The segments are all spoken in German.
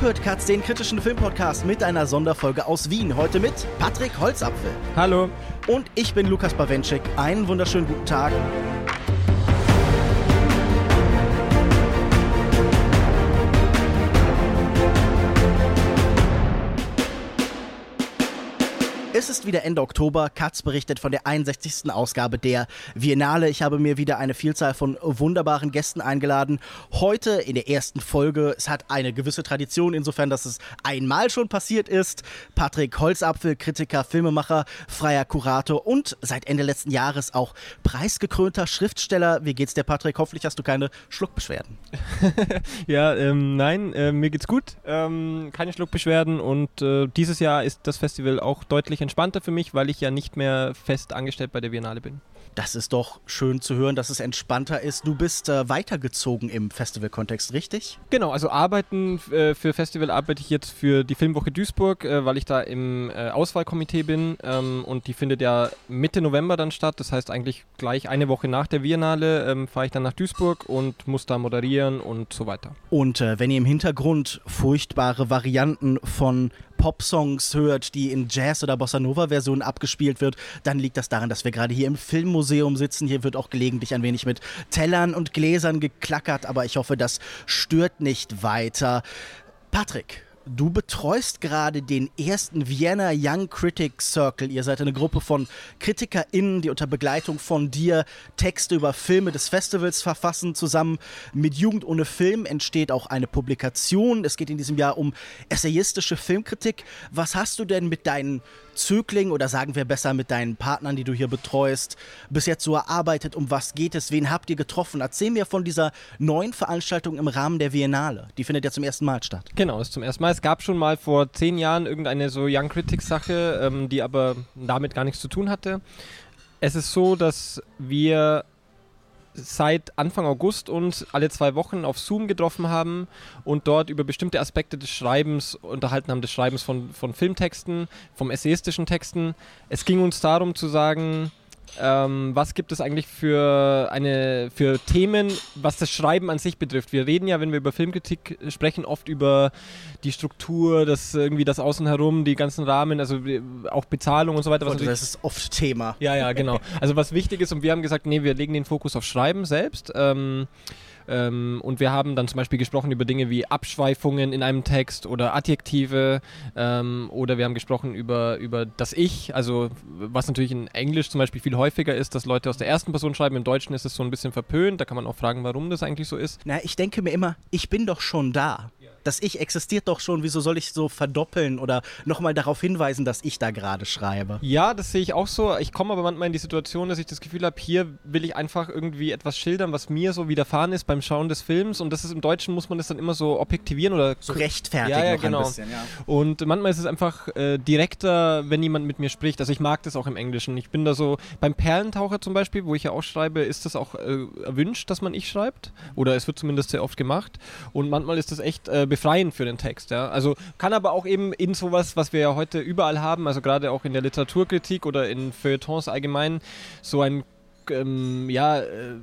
Hört Katz, den kritischen Filmpodcast mit einer Sonderfolge aus Wien. Heute mit Patrick Holzapfel. Hallo. Und ich bin Lukas Bawenschik. Einen wunderschönen guten Tag. Es ist wieder Ende Oktober. Katz berichtet von der 61. Ausgabe der Biennale. Ich habe mir wieder eine Vielzahl von wunderbaren Gästen eingeladen. Heute in der ersten Folge. Es hat eine gewisse Tradition, insofern, dass es einmal schon passiert ist. Patrick Holzapfel, Kritiker, Filmemacher, freier Kurator und seit Ende letzten Jahres auch preisgekrönter Schriftsteller. Wie geht's dir, Patrick? Hoffentlich hast du keine Schluckbeschwerden. ja, ähm, nein, äh, mir geht's gut. Ähm, keine Schluckbeschwerden und äh, dieses Jahr ist das Festival auch deutlich entspannter für mich, weil ich ja nicht mehr fest angestellt bei der Biennale bin. Das ist doch schön zu hören, dass es entspannter ist. Du bist äh, weitergezogen im Festivalkontext, richtig? Genau, also arbeiten äh, für Festival arbeite ich jetzt für die Filmwoche Duisburg, äh, weil ich da im äh, Auswahlkomitee bin ähm, und die findet ja Mitte November dann statt. Das heißt eigentlich gleich eine Woche nach der Biennale ähm, fahre ich dann nach Duisburg und muss da moderieren und so weiter. Und äh, wenn ihr im Hintergrund furchtbare Varianten von Popsongs hört, die in Jazz- oder Bossa Nova-Versionen abgespielt wird, dann liegt das daran, dass wir gerade hier im Filmmuseum sitzen. Hier wird auch gelegentlich ein wenig mit Tellern und Gläsern geklackert, aber ich hoffe, das stört nicht weiter. Patrick, Du betreust gerade den ersten Vienna Young Critics Circle. Ihr seid eine Gruppe von KritikerInnen, die unter Begleitung von dir Texte über Filme des Festivals verfassen. Zusammen mit Jugend ohne Film entsteht auch eine Publikation. Es geht in diesem Jahr um essayistische Filmkritik. Was hast du denn mit deinen Zöglingen oder sagen wir besser mit deinen Partnern, die du hier betreust, bis jetzt so erarbeitet? Um was geht es? Wen habt ihr getroffen? Erzähl mir von dieser neuen Veranstaltung im Rahmen der Biennale. Die findet ja zum ersten Mal statt. Genau, ist zum ersten Mal. Es gab schon mal vor zehn Jahren irgendeine so Young Critics Sache, ähm, die aber damit gar nichts zu tun hatte. Es ist so, dass wir seit Anfang August uns alle zwei Wochen auf Zoom getroffen haben und dort über bestimmte Aspekte des Schreibens unterhalten haben, des Schreibens von, von Filmtexten, vom essayistischen Texten. Es ging uns darum zu sagen, ähm, was gibt es eigentlich für eine für Themen, was das Schreiben an sich betrifft? Wir reden ja, wenn wir über Filmkritik sprechen, oft über die Struktur, das irgendwie das Außen herum, die ganzen Rahmen, also auch Bezahlung und so weiter. Das ist oft Thema. Ja, ja, genau. Also was wichtig ist und wir haben gesagt, nee, wir legen den Fokus auf Schreiben selbst. Ähm, ähm, und wir haben dann zum Beispiel gesprochen über Dinge wie Abschweifungen in einem Text oder Adjektive ähm, oder wir haben gesprochen über, über das Ich, also was natürlich in Englisch zum Beispiel viel häufiger ist, dass Leute aus der ersten Person schreiben. Im Deutschen ist es so ein bisschen verpönt. Da kann man auch fragen, warum das eigentlich so ist. Na, ich denke mir immer, ich bin doch schon da das Ich existiert doch schon, wieso soll ich so verdoppeln oder nochmal darauf hinweisen, dass ich da gerade schreibe? Ja, das sehe ich auch so. Ich komme aber manchmal in die Situation, dass ich das Gefühl habe, hier will ich einfach irgendwie etwas schildern, was mir so widerfahren ist beim Schauen des Films und das ist im Deutschen, muss man das dann immer so objektivieren oder so rechtfertigen. Ja, ja genau. bisschen, ja. Und manchmal ist es einfach äh, direkter, wenn jemand mit mir spricht. Also ich mag das auch im Englischen. Ich bin da so, beim Perlentaucher zum Beispiel, wo ich ja auch schreibe, ist das auch äh, erwünscht, dass man ich schreibt. Oder es wird zumindest sehr oft gemacht. Und manchmal ist das echt äh, befreien für den Text. Ja? Also kann aber auch eben in sowas, was wir ja heute überall haben, also gerade auch in der Literaturkritik oder in Feuilletons allgemein, so ein ähm, ja, äh,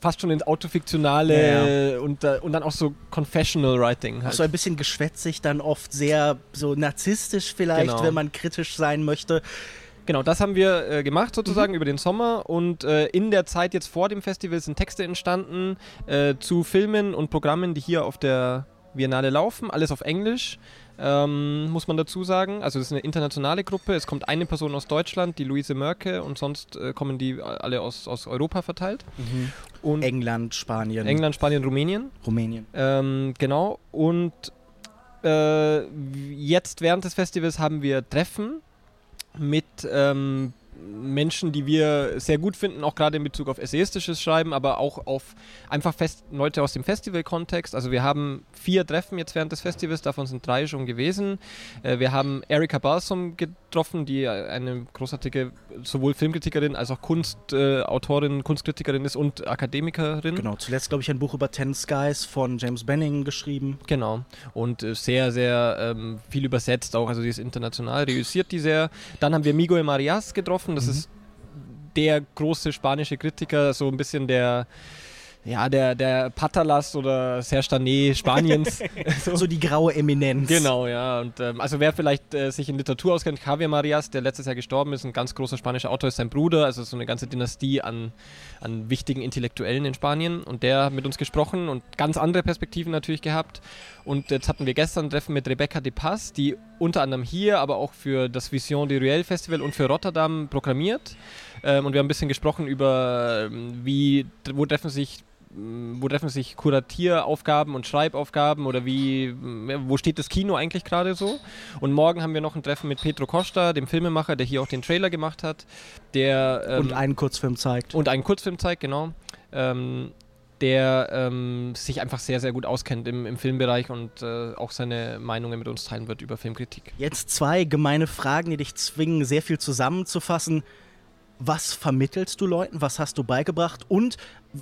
fast schon ins Autofiktionale ja, ja. Und, äh, und dann auch so Confessional Writing. Halt. So ein bisschen geschwätzig, dann oft sehr so narzisstisch vielleicht, genau. wenn man kritisch sein möchte. Genau, das haben wir äh, gemacht sozusagen mhm. über den Sommer und äh, in der Zeit jetzt vor dem Festival sind Texte entstanden äh, zu Filmen und Programmen, die hier auf der Biennale laufen, alles auf Englisch, ähm, muss man dazu sagen. Also es ist eine internationale Gruppe, es kommt eine Person aus Deutschland, die Luise Mörke und sonst äh, kommen die alle aus, aus Europa verteilt. Mhm. Und England, Spanien. England, Spanien, Rumänien. Rumänien. Ähm, genau, und äh, jetzt während des Festivals haben wir Treffen mit ähm, Menschen, die wir sehr gut finden, auch gerade in Bezug auf essayistisches Schreiben, aber auch auf einfach Fest Leute aus dem Festival-Kontext. Also wir haben vier Treffen jetzt während des Festivals, davon sind drei schon gewesen. Äh, wir haben Erika Balsam getroffen, die eine großartige sowohl Filmkritikerin als auch Kunstautorin, Kunstkritikerin ist und Akademikerin. Genau, zuletzt glaube ich ein Buch über Ten Skies von James Benning geschrieben. Genau, und äh, sehr, sehr ähm, viel übersetzt auch, also die ist international, reüssiert die sehr. Dann haben wir Miguel Marias getroffen, das mhm. ist der große spanische Kritiker, so ein bisschen der ja, der, der Patalas oder Serge Spaniens. so. so. die graue Eminenz. Genau, ja. Und, ähm, also wer vielleicht äh, sich in Literatur auskennt, Javier Marias, der letztes Jahr gestorben ist, ein ganz großer spanischer Autor, ist sein Bruder, also so eine ganze Dynastie an, an wichtigen Intellektuellen in Spanien. Und der hat mit uns gesprochen und ganz andere Perspektiven natürlich gehabt. Und jetzt hatten wir gestern ein Treffen mit Rebecca de Paz, die unter anderem hier, aber auch für das Vision de Ruel Festival und für Rotterdam programmiert. Ähm, und wir haben ein bisschen gesprochen über, ähm, wie, wo treffen sich wo treffen sich Kuratieraufgaben und Schreibaufgaben oder wie, wo steht das Kino eigentlich gerade so? Und morgen haben wir noch ein Treffen mit Petro Costa, dem Filmemacher, der hier auch den Trailer gemacht hat, der ähm, und einen Kurzfilm zeigt. Und einen Kurzfilm zeigt, genau. Ähm, der ähm, sich einfach sehr, sehr gut auskennt im, im Filmbereich und äh, auch seine Meinungen mit uns teilen wird über Filmkritik. Jetzt zwei gemeine Fragen, die dich zwingen, sehr viel zusammenzufassen was vermittelst du Leuten, was hast du beigebracht? Und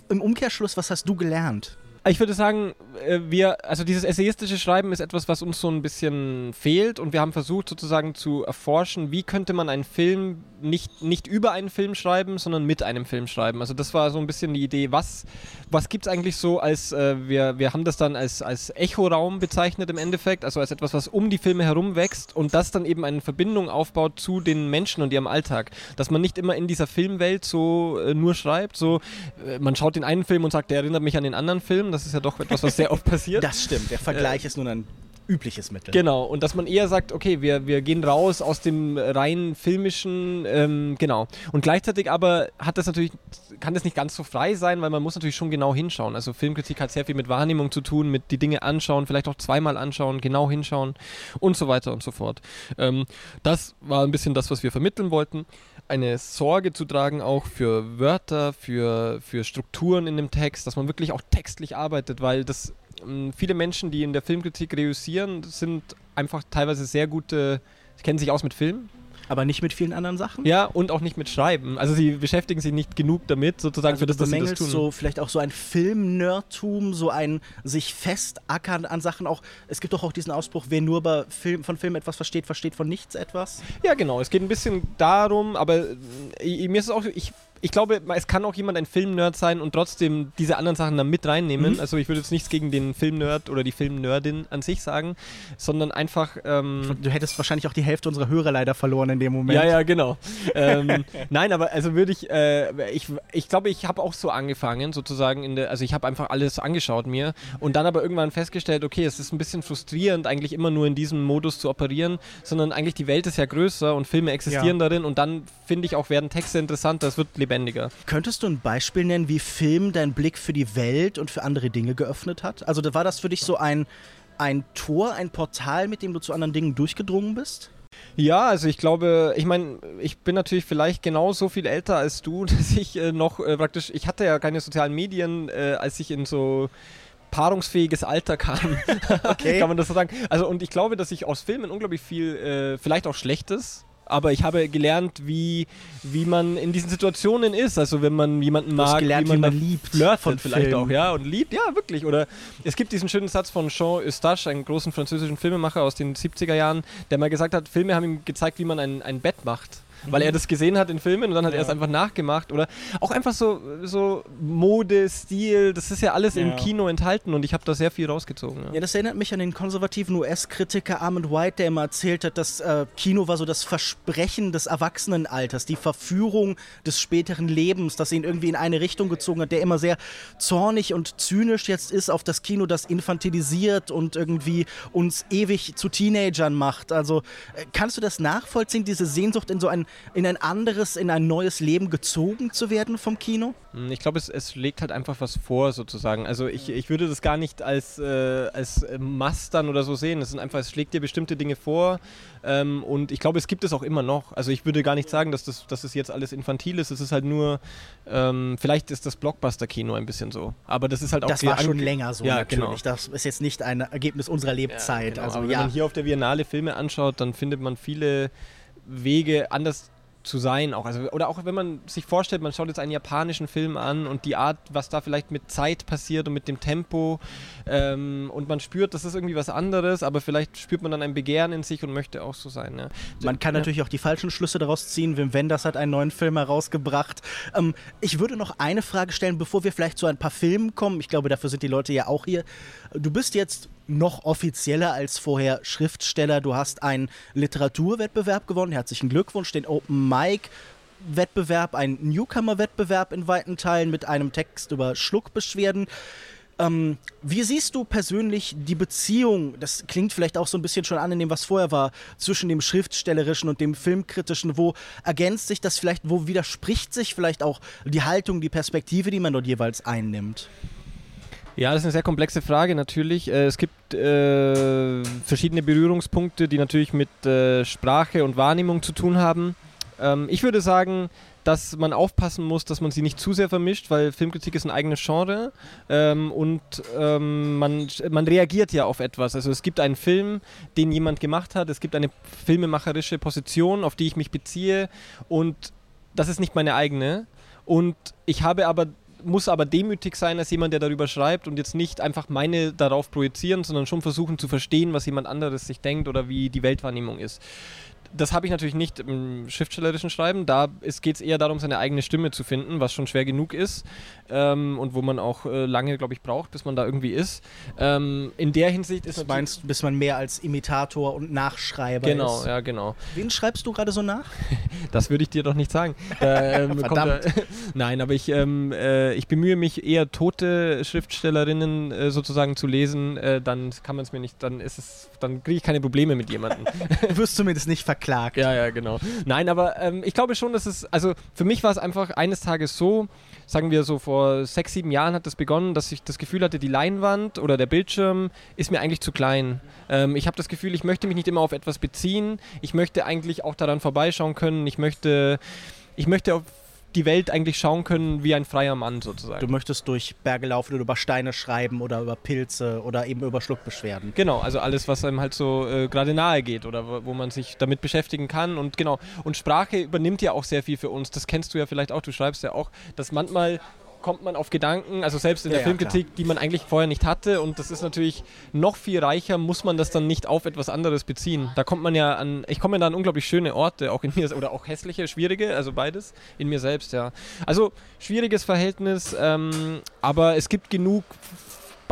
im Umkehrschluss, was hast du gelernt? Ich würde sagen, äh, wir, also dieses essayistische Schreiben ist etwas, was uns so ein bisschen fehlt. Und wir haben versucht sozusagen zu erforschen, wie könnte man einen Film nicht, nicht über einen Film schreiben, sondern mit einem Film schreiben. Also das war so ein bisschen die Idee, was, was gibt es eigentlich so als, äh, wir, wir haben das dann als, als Echoraum bezeichnet im Endeffekt, also als etwas, was um die Filme herum wächst und das dann eben eine Verbindung aufbaut zu den Menschen und ihrem Alltag. Dass man nicht immer in dieser Filmwelt so äh, nur schreibt, so äh, man schaut den einen Film und sagt, der erinnert mich an den anderen Film, das ist ja doch etwas, was sehr oft passiert. Das stimmt, der Vergleich äh, ist nun ein übliches Mittel. Genau, und dass man eher sagt, okay, wir, wir gehen raus aus dem rein filmischen, ähm, genau. Und gleichzeitig aber hat das natürlich, kann das nicht ganz so frei sein, weil man muss natürlich schon genau hinschauen. Also Filmkritik hat sehr viel mit Wahrnehmung zu tun, mit die Dinge anschauen, vielleicht auch zweimal anschauen, genau hinschauen und so weiter und so fort. Ähm, das war ein bisschen das, was wir vermitteln wollten. Eine Sorge zu tragen auch für Wörter, für, für Strukturen in dem Text, dass man wirklich auch textlich arbeitet, weil das viele Menschen, die in der Filmkritik reüssieren, sind einfach teilweise sehr gute, kennen sich aus mit Film. Aber nicht mit vielen anderen Sachen? Ja, und auch nicht mit Schreiben. Also sie beschäftigen sich nicht genug damit, sozusagen also für das, dass sie das tun. so vielleicht auch so ein Film-Nerdtum, so ein sich festackern an Sachen auch. Es gibt doch auch diesen Ausspruch, wer nur bei Film, von Film etwas versteht, versteht von nichts etwas. Ja, genau. Es geht ein bisschen darum, aber äh, mir ist es auch, ich ich glaube, es kann auch jemand ein Filmnerd sein und trotzdem diese anderen Sachen dann mit reinnehmen. Mhm. Also ich würde jetzt nichts gegen den Filmnerd oder die Filmnerdin an sich sagen, sondern einfach. Ähm du hättest wahrscheinlich auch die Hälfte unserer Hörer leider verloren in dem Moment. Ja, ja, genau. ähm, nein, aber also würde ich, äh, ich, ich glaube, ich habe auch so angefangen, sozusagen in der, also ich habe einfach alles angeschaut mir und dann aber irgendwann festgestellt, okay, es ist ein bisschen frustrierend, eigentlich immer nur in diesem Modus zu operieren, sondern eigentlich die Welt ist ja größer und Filme existieren ja. darin und dann finde ich auch werden Texte interessanter, es wird lebendiger lebendiger. Könntest du ein Beispiel nennen, wie Film deinen Blick für die Welt und für andere Dinge geöffnet hat? Also war das für dich so ein, ein Tor, ein Portal, mit dem du zu anderen Dingen durchgedrungen bist? Ja, also ich glaube, ich meine, ich bin natürlich vielleicht genauso viel älter als du, dass ich äh, noch äh, praktisch, ich hatte ja keine sozialen Medien, äh, als ich in so paarungsfähiges Alter kam, okay. kann man das so sagen. Also und ich glaube, dass ich aus Filmen unglaublich viel, äh, vielleicht auch Schlechtes aber ich habe gelernt, wie, wie man in diesen Situationen ist. Also wenn man jemanden mag, gelernt, wie man, wie man liebt. Flirtet von vielleicht Film. auch, ja, und liebt, ja, wirklich. Oder es gibt diesen schönen Satz von Jean Eustache, einem großen französischen Filmemacher aus den 70er Jahren, der mal gesagt hat, Filme haben ihm gezeigt, wie man ein, ein Bett macht weil er das gesehen hat in Filmen und dann hat ja. er es einfach nachgemacht oder auch einfach so, so Mode, Stil, das ist ja alles ja. im Kino enthalten und ich habe da sehr viel rausgezogen. Ja. ja. das erinnert mich an den konservativen US-Kritiker Armand White, der immer erzählt hat, dass äh, Kino war so das Versprechen des Erwachsenenalters, die Verführung des späteren Lebens, das ihn irgendwie in eine Richtung gezogen hat, der immer sehr zornig und zynisch jetzt ist auf das Kino, das infantilisiert und irgendwie uns ewig zu Teenagern macht. Also äh, kannst du das nachvollziehen, diese Sehnsucht in so ein in ein anderes, in ein neues Leben gezogen zu werden vom Kino? Hm, ich glaube, es, es legt halt einfach was vor, sozusagen. Also ich, ich würde das gar nicht als, äh, als Mastern oder so sehen. Es sind einfach, es schlägt dir bestimmte Dinge vor. Ähm, und ich glaube, es gibt es auch immer noch. Also ich würde gar nicht sagen, dass das, dass das jetzt alles infantil ist. Es ist halt nur, ähm, vielleicht ist das Blockbuster-Kino ein bisschen so. Aber das ist halt auch. Das war schon länger so, ja, natürlich. Genau. Das ist jetzt nicht ein Ergebnis unserer Lebzeit. Ja, genau. also, Aber ja. wenn man hier auf der Biennale Filme anschaut, dann findet man viele Wege, anders zu sein. Auch. Also, oder auch wenn man sich vorstellt, man schaut jetzt einen japanischen Film an und die Art, was da vielleicht mit Zeit passiert und mit dem Tempo ähm, und man spürt, das ist irgendwie was anderes, aber vielleicht spürt man dann ein Begehren in sich und möchte auch so sein. Ja. Man kann ja. natürlich auch die falschen Schlüsse daraus ziehen. Wim Wenders hat einen neuen Film herausgebracht. Ähm, ich würde noch eine Frage stellen, bevor wir vielleicht zu ein paar Filmen kommen. Ich glaube, dafür sind die Leute ja auch hier. Du bist jetzt noch offizieller als vorher Schriftsteller. Du hast einen Literaturwettbewerb gewonnen. Herzlichen Glückwunsch, den Open Mic. Wettbewerb, ein Newcomer-Wettbewerb in weiten Teilen mit einem Text über Schluckbeschwerden. Ähm, wie siehst du persönlich die Beziehung, das klingt vielleicht auch so ein bisschen schon an in dem, was vorher war, zwischen dem Schriftstellerischen und dem Filmkritischen? Wo ergänzt sich das vielleicht, wo widerspricht sich vielleicht auch die Haltung, die Perspektive, die man dort jeweils einnimmt? Ja, das ist eine sehr komplexe Frage natürlich. Äh, es gibt äh, verschiedene Berührungspunkte, die natürlich mit äh, Sprache und Wahrnehmung zu tun haben. Ähm, ich würde sagen, dass man aufpassen muss, dass man sie nicht zu sehr vermischt, weil Filmkritik ist ein eigenes Genre ähm, und ähm, man, man reagiert ja auf etwas. Also es gibt einen Film, den jemand gemacht hat, es gibt eine filmemacherische Position, auf die ich mich beziehe und das ist nicht meine eigene. Und ich habe aber muss aber demütig sein als jemand, der darüber schreibt und jetzt nicht einfach meine darauf projizieren, sondern schon versuchen zu verstehen, was jemand anderes sich denkt oder wie die Weltwahrnehmung ist das habe ich natürlich nicht im schriftstellerischen Schreiben. Da geht es eher darum, seine eigene Stimme zu finden, was schon schwer genug ist ähm, und wo man auch äh, lange, glaube ich, braucht, bis man da irgendwie ist. Ähm, in der Hinsicht ist. Du meinst, bis man mehr als Imitator und Nachschreiber genau, ist? Genau, ja, genau. Wen schreibst du gerade so nach? das würde ich dir doch nicht sagen. ähm, Verdammt. Da, Nein, aber ich, ähm, äh, ich bemühe mich eher tote Schriftstellerinnen äh, sozusagen zu lesen. Äh, dann kann man es mir nicht, dann ist es, dann kriege ich keine Probleme mit jemandem. du wirst zumindest nicht verkaufen verklagt. Ja, ja, genau. Nein, aber ähm, ich glaube schon, dass es, also für mich war es einfach eines Tages so, sagen wir so vor sechs, sieben Jahren hat das begonnen, dass ich das Gefühl hatte, die Leinwand oder der Bildschirm ist mir eigentlich zu klein. Ähm, ich habe das Gefühl, ich möchte mich nicht immer auf etwas beziehen. Ich möchte eigentlich auch daran vorbeischauen können. Ich möchte, ich möchte auf die Welt eigentlich schauen können wie ein freier Mann sozusagen. Du möchtest durch Berge laufen oder über Steine schreiben oder über Pilze oder eben über Schluckbeschwerden. Genau, also alles, was einem halt so äh, gerade nahe geht oder wo, wo, man sich damit beschäftigen kann. Und genau, und Sprache übernimmt ja auch sehr viel für uns. Das kennst du ja vielleicht auch, du schreibst ja auch, dass manchmal kommt man auf Gedanken, also selbst in der ja, Filmkritik, ja, die man eigentlich vorher nicht hatte. Und das ist natürlich noch viel reicher, muss man das dann nicht auf etwas anderes beziehen. Da kommt man ja an, ich komme da an unglaublich schöne Orte, auch in mir, oder auch hässliche, schwierige, also beides, in mir selbst, ja. Also schwieriges Verhältnis, ähm, aber es gibt genug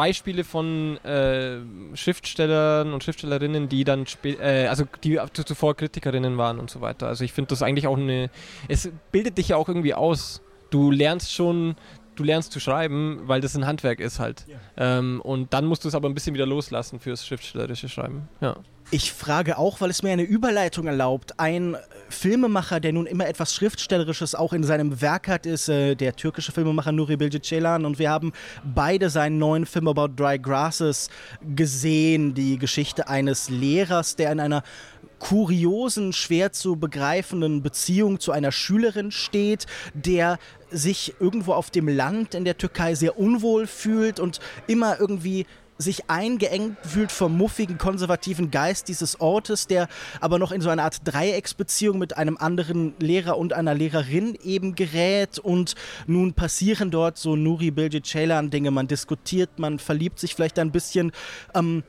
Beispiele von äh, Schriftstellern und Schriftstellerinnen, die dann äh, also die zuvor Kritikerinnen waren und so weiter. Also ich finde das eigentlich auch eine. Es bildet dich ja auch irgendwie aus. Du lernst schon du lernst zu schreiben, weil das ein Handwerk ist halt. Ja. Ähm, und dann musst du es aber ein bisschen wieder loslassen fürs schriftstellerische Schreiben. Ja. Ich frage auch, weil es mir eine Überleitung erlaubt. Ein Filmemacher, der nun immer etwas Schriftstellerisches auch in seinem Werk hat, ist äh, der türkische Filmemacher Nuri Bilge Ceylan. Und wir haben beide seinen neuen Film About Dry Grasses gesehen. Die Geschichte eines Lehrers, der in einer kuriosen, schwer zu begreifenden Beziehung zu einer Schülerin steht, der sich irgendwo auf dem Land in der Türkei sehr unwohl fühlt und immer irgendwie sich eingeengt fühlt vom muffigen, konservativen Geist dieses Ortes, der aber noch in so eine Art Dreiecksbeziehung mit einem anderen Lehrer und einer Lehrerin eben gerät. Und nun passieren dort so Nuri Bilge Ceylan Dinge. Man diskutiert, man verliebt sich vielleicht ein bisschen. Ähm,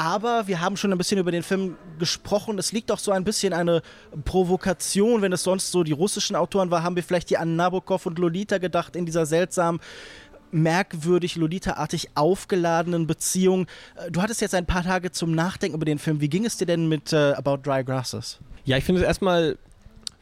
aber wir haben schon ein bisschen über den Film gesprochen. Es liegt auch so ein bisschen eine Provokation. Wenn es sonst so die russischen Autoren war, haben wir vielleicht hier an Nabokov und Lolita gedacht, in dieser seltsamen merkwürdig Lolita-artig aufgeladenen Beziehung. Äh, du hattest jetzt ein paar Tage zum Nachdenken über den Film. Wie ging es dir denn mit äh, About Dry Grasses? Ja, ich finde es erstmal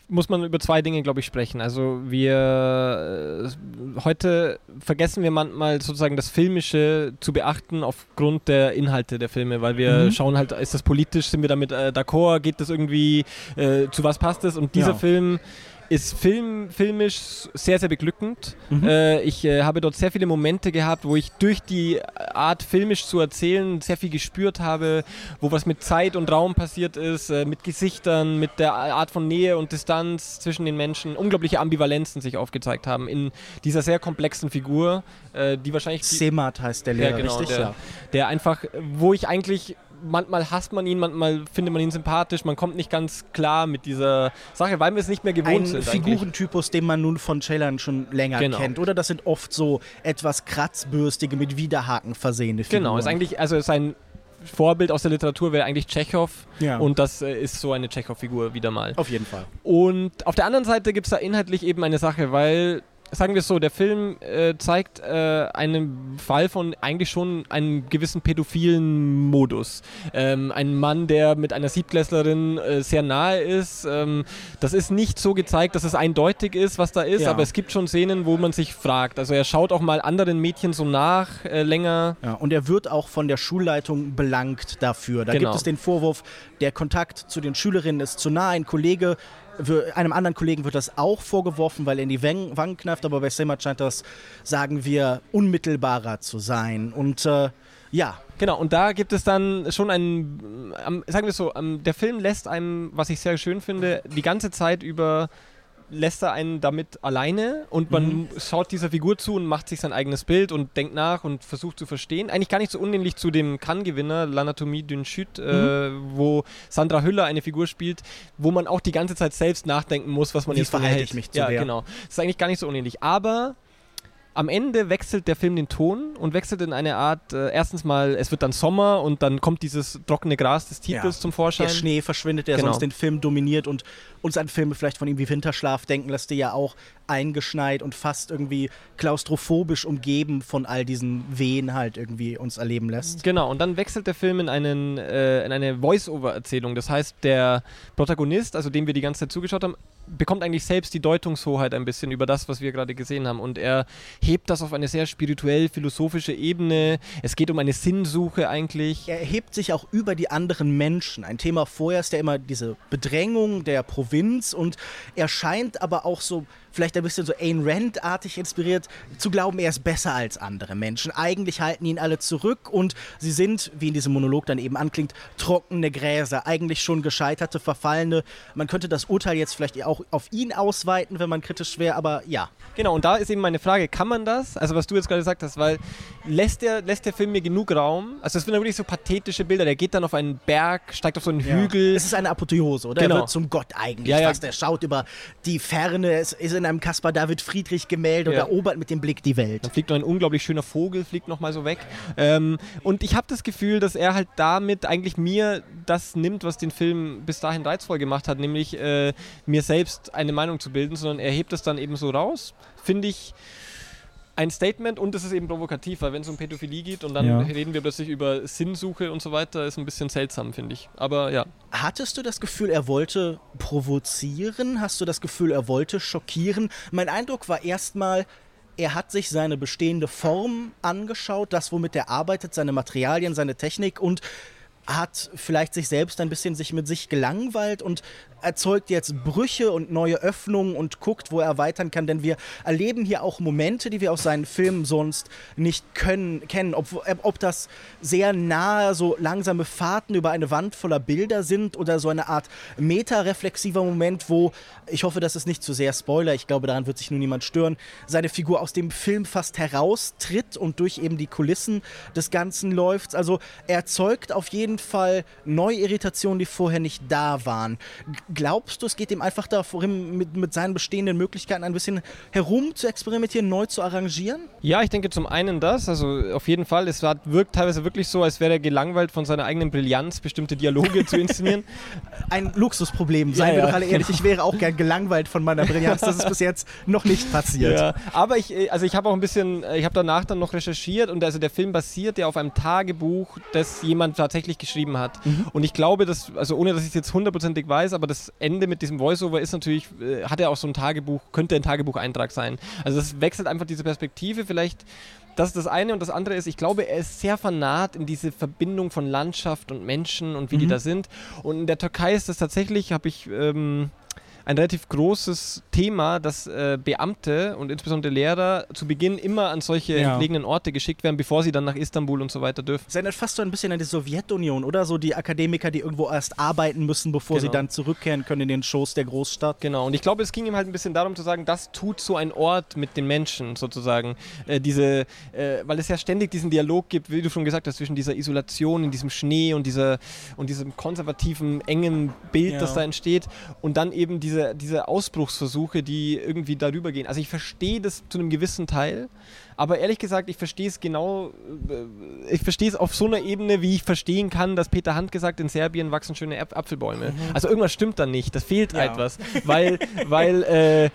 muss man über zwei Dinge, glaube ich, sprechen. Also wir äh, heute vergessen wir manchmal sozusagen das Filmische zu beachten aufgrund der Inhalte der Filme, weil wir mhm. schauen halt, ist das politisch, sind wir damit äh, d'accord, geht das irgendwie, äh, zu was passt das? Und dieser ja. Film ist film, filmisch sehr, sehr beglückend. Mhm. Äh, ich äh, habe dort sehr viele Momente gehabt, wo ich durch die Art filmisch zu erzählen sehr viel gespürt habe, wo was mit Zeit und Raum passiert ist, äh, mit Gesichtern, mit der Art von Nähe und Distanz zwischen den Menschen, unglaubliche Ambivalenzen sich aufgezeigt haben in dieser sehr komplexen Figur, äh, die wahrscheinlich... Semat heißt der Lehrer, ja, genau, richtig? Der, ja. der einfach, wo ich eigentlich manchmal hasst man ihn, manchmal findet man ihn sympathisch, man kommt nicht ganz klar mit dieser Sache, weil wir es nicht mehr gewohnt Ein sind. eigentlich. Figurentypus, den man nun von Trailern schon länger Genau. kennt. Oder das sind oft so etwas kratzbürstige, mit Widerhaken versehene Figuren. Genau, ist eigentlich, also sein Vorbild aus der Literatur wäre eigentlich Tschechow Ja. und das äh, ist so eine Tschechow-Figur wieder mal. Auf jeden Fall. Und auf der anderen Seite gibt es da inhaltlich eben eine Sache, weil, sagen wir es so, der Film äh, zeigt äh, einen Fall von eigentlich schon einem gewissen pädophilen Modus. Ähm, ein Mann, der mit einer Siebtklässlerin äh, sehr nahe ist. Ähm, das ist nicht so gezeigt, dass es eindeutig ist, was da ist, Ja. aber es gibt schon Szenen, wo man sich fragt. Also er schaut auch mal anderen Mädchen so nach, äh, länger. Ja, und er wird auch von der Schulleitung belangt dafür. Da Genau. gibt es den Vorwurf, der Kontakt zu den Schülerinnen ist zu nah. Ein Kollege, einem anderen Kollegen wird das auch vorgeworfen, weil er in die Wangen kneift. Aber bei Semat scheint das, sagen wir, unmittelbarer zu sein. Und äh, ja, Genau, und da gibt es dann schon einen, ähm, sagen wir es so, ähm, der Film lässt einem, was ich sehr schön finde, die ganze Zeit über lässt er einen damit alleine und man Mhm. schaut dieser Figur zu und macht sich sein eigenes Bild und denkt nach und versucht zu verstehen. Eigentlich gar nicht so unähnlich zu dem Cannes-Gewinner L'Anatomie d'une Chute, äh, Mhm. wo Sandra Hüller eine Figur spielt, wo man auch die ganze Zeit selbst nachdenken muss, was man Wie jetzt verhalte ich mich zu Ja, der? genau. Das ist eigentlich gar nicht so unähnlich. Aber am Ende wechselt der Film den Ton und wechselt in eine Art, äh, erstens mal, es wird dann Sommer und dann kommt dieses trockene Gras des Titels Ja. zum Vorschein. der Schnee verschwindet, der Genau. sonst den Film dominiert und uns an Filme vielleicht von ihm wie Winterschlaf denken lässt, die ja auch eingeschneit und fast irgendwie klaustrophobisch umgeben von all diesen Wehen halt irgendwie uns erleben lässt. Genau, und dann wechselt der Film in, einen, äh, in eine Voice-Over-Erzählung. Das heißt, der Protagonist, also dem wir die ganze Zeit zugeschaut haben, bekommt eigentlich selbst die Deutungshoheit ein bisschen über das, was wir gerade gesehen haben. Und er hebt das auf eine sehr spirituell-philosophische Ebene. Es geht um eine Sinnsuche eigentlich. Er erhebt sich auch über die anderen Menschen. Ein Thema vorher ist ja immer diese Bedrängung der Provinz und er scheint aber auch so vielleicht ein bisschen so Ayn Rand-artig inspiriert zu glauben, er ist besser als andere Menschen. Eigentlich halten ihn alle zurück und sie sind, wie in diesem Monolog dann eben anklingt, trockene Gräser, eigentlich schon gescheiterte, verfallene. Man könnte das Urteil jetzt vielleicht auch auf ihn ausweiten, wenn man kritisch wäre, aber ja. Genau, und da ist eben meine Frage, kann man das? Also was du jetzt gerade gesagt hast, weil lässt der, lässt der Film mir genug Raum? Also es sind ja wirklich so pathetische Bilder. Der geht dann auf einen Berg, steigt auf so einen Hügel. Es ist eine Apotheose, oder? Genau. Er wird zum Gott eigentlich Ja, ja. fast. Er schaut über die Ferne, es ist in einem Caspar David Friedrich Gemälde Ja. und erobert mit dem Blick die Welt. Dann fliegt noch ein unglaublich schöner Vogel, fliegt noch mal so weg. Ähm, und ich habe das Gefühl, dass er halt damit eigentlich mir das nimmt, was den Film bis dahin reizvoll gemacht hat, nämlich äh, mir selbst eine Meinung zu bilden, sondern er hebt es dann eben so raus. Finde ich ein Statement und es ist eben provokativ, weil wenn es um Pädophilie geht und dann Ja. reden wir plötzlich über Sinnsuche und so weiter, ist ein bisschen seltsam, finde ich. Aber ja. Hattest du das Gefühl, er wollte provozieren? Hast du das Gefühl, er wollte schockieren? Mein Eindruck war erstmal, er hat sich seine bestehende Form angeschaut, das, womit er arbeitet, seine Materialien, seine Technik und hat vielleicht sich selbst ein bisschen sich mit sich gelangweilt und erzeugt jetzt Brüche und neue Öffnungen und guckt, wo er erweitern kann. Denn wir erleben hier auch Momente, die wir aus seinen Filmen sonst nicht können, kennen. Ob, ob das sehr nahe, so langsame Fahrten über eine Wand voller Bilder sind oder so eine Art metareflexiver Moment, wo, ich hoffe, das ist nicht zu sehr Spoiler, ich glaube, daran wird sich nur niemand stören, seine Figur aus dem Film fast heraustritt und durch eben die Kulissen des Ganzen läuft. Also er erzeugt auf jeden Fall neue Irritationen, die vorher nicht da waren. Glaubst du, es geht ihm einfach darum, mit, mit seinen bestehenden Möglichkeiten ein bisschen herum zu experimentieren, neu zu arrangieren? Ja, ich denke zum einen das, also auf jeden Fall, es war, wirkt teilweise wirklich so, als wäre er gelangweilt von seiner eigenen Brillanz, bestimmte Dialoge zu inszenieren. Ein Luxusproblem, seien Ja, wir ja, doch alle ehrlich. Ich wäre auch gern gelangweilt von meiner Brillanz. Das ist bis jetzt noch nicht passiert. Ja, aber ich, äh, also ich habe auch ein bisschen, äh, ich habe danach dann noch recherchiert und also der Film basiert ja auf einem Tagebuch, das jemand tatsächlich geschrieben hat. Und ich glaube, dass, also ohne dass ich es jetzt hundertprozentig weiß, aber das Ende mit diesem Voiceover ist natürlich, äh, hat er auch so ein Tagebuch, könnte ein Tagebucheintrag sein. Also das wechselt einfach diese Perspektive vielleicht. Das ist das eine und das andere ist, ich glaube, er ist sehr vernarrt in diese Verbindung von Landschaft und Menschen und wie die Mhm. da sind. Und in der Türkei ist das tatsächlich, habe ich ähm, ein relativ großes Thema, dass äh, Beamte und insbesondere Lehrer zu Beginn immer an solche Ja. entlegenen Orte geschickt werden, bevor sie dann nach Istanbul und so weiter dürfen. Es erinnert fast so ein bisschen an die Sowjetunion, oder? So die Akademiker, die irgendwo erst arbeiten müssen, bevor sie Genau. dann zurückkehren können in den Schoß der Großstadt. Genau, und ich glaube, es ging ihm halt ein bisschen darum zu sagen, das tut so ein Ort mit den Menschen sozusagen. Äh, diese, äh, weil es ja ständig diesen Dialog gibt, wie du schon gesagt hast, zwischen dieser Isolation in diesem Schnee und, dieser, und diesem konservativen, engen Bild, Ja. das da entsteht. Und dann eben diese, diese Ausbruchsversuche, die irgendwie darüber gehen. Also ich verstehe das zu einem gewissen Teil. Aber ehrlich gesagt, ich verstehe es genau, äh, ich verstehe es auf so einer Ebene, wie ich verstehen kann, dass Peter Hand gesagt, in Serbien wachsen schöne Apfelbäume. Also irgendwas stimmt da nicht, das fehlt Ja. etwas, weil, weil äh,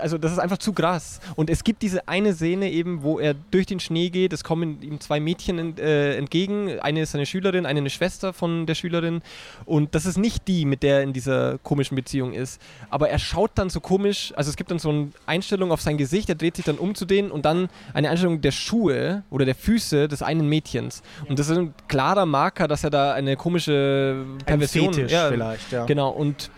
also das ist einfach zu krass. Und es gibt diese eine Szene eben, wo er durch den Schnee geht, es kommen ihm zwei Mädchen ent, äh, entgegen, eine ist seine Schülerin, eine eine Schwester von der Schülerin und das ist nicht die, mit der er in dieser komischen Beziehung ist. Aber er schaut dann so komisch, also es gibt dann so eine Einstellung auf sein Gesicht, er dreht sich dann um zu denen und dann eine Einstellung der Schuhe oder der Füße des einen Mädchens. Und das ist ein klarer Marker, dass er da eine komische Ein Perversion Fetisch ja, vielleicht, ja. Genau, und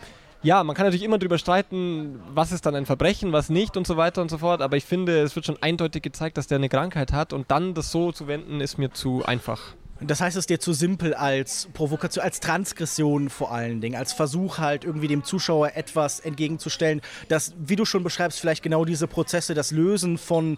ja, man kann natürlich immer darüber streiten, was ist dann ein Verbrechen, was nicht und so weiter und so fort, aber ich finde, es wird schon eindeutig gezeigt, dass der eine Krankheit hat und dann das so zu wenden, ist mir zu einfach. Das heißt, es ist dir zu simpel als Provokation, als Transgression vor allen Dingen, als Versuch halt irgendwie dem Zuschauer etwas entgegenzustellen, das, wie du schon beschreibst, vielleicht genau diese Prozesse, das Lösen von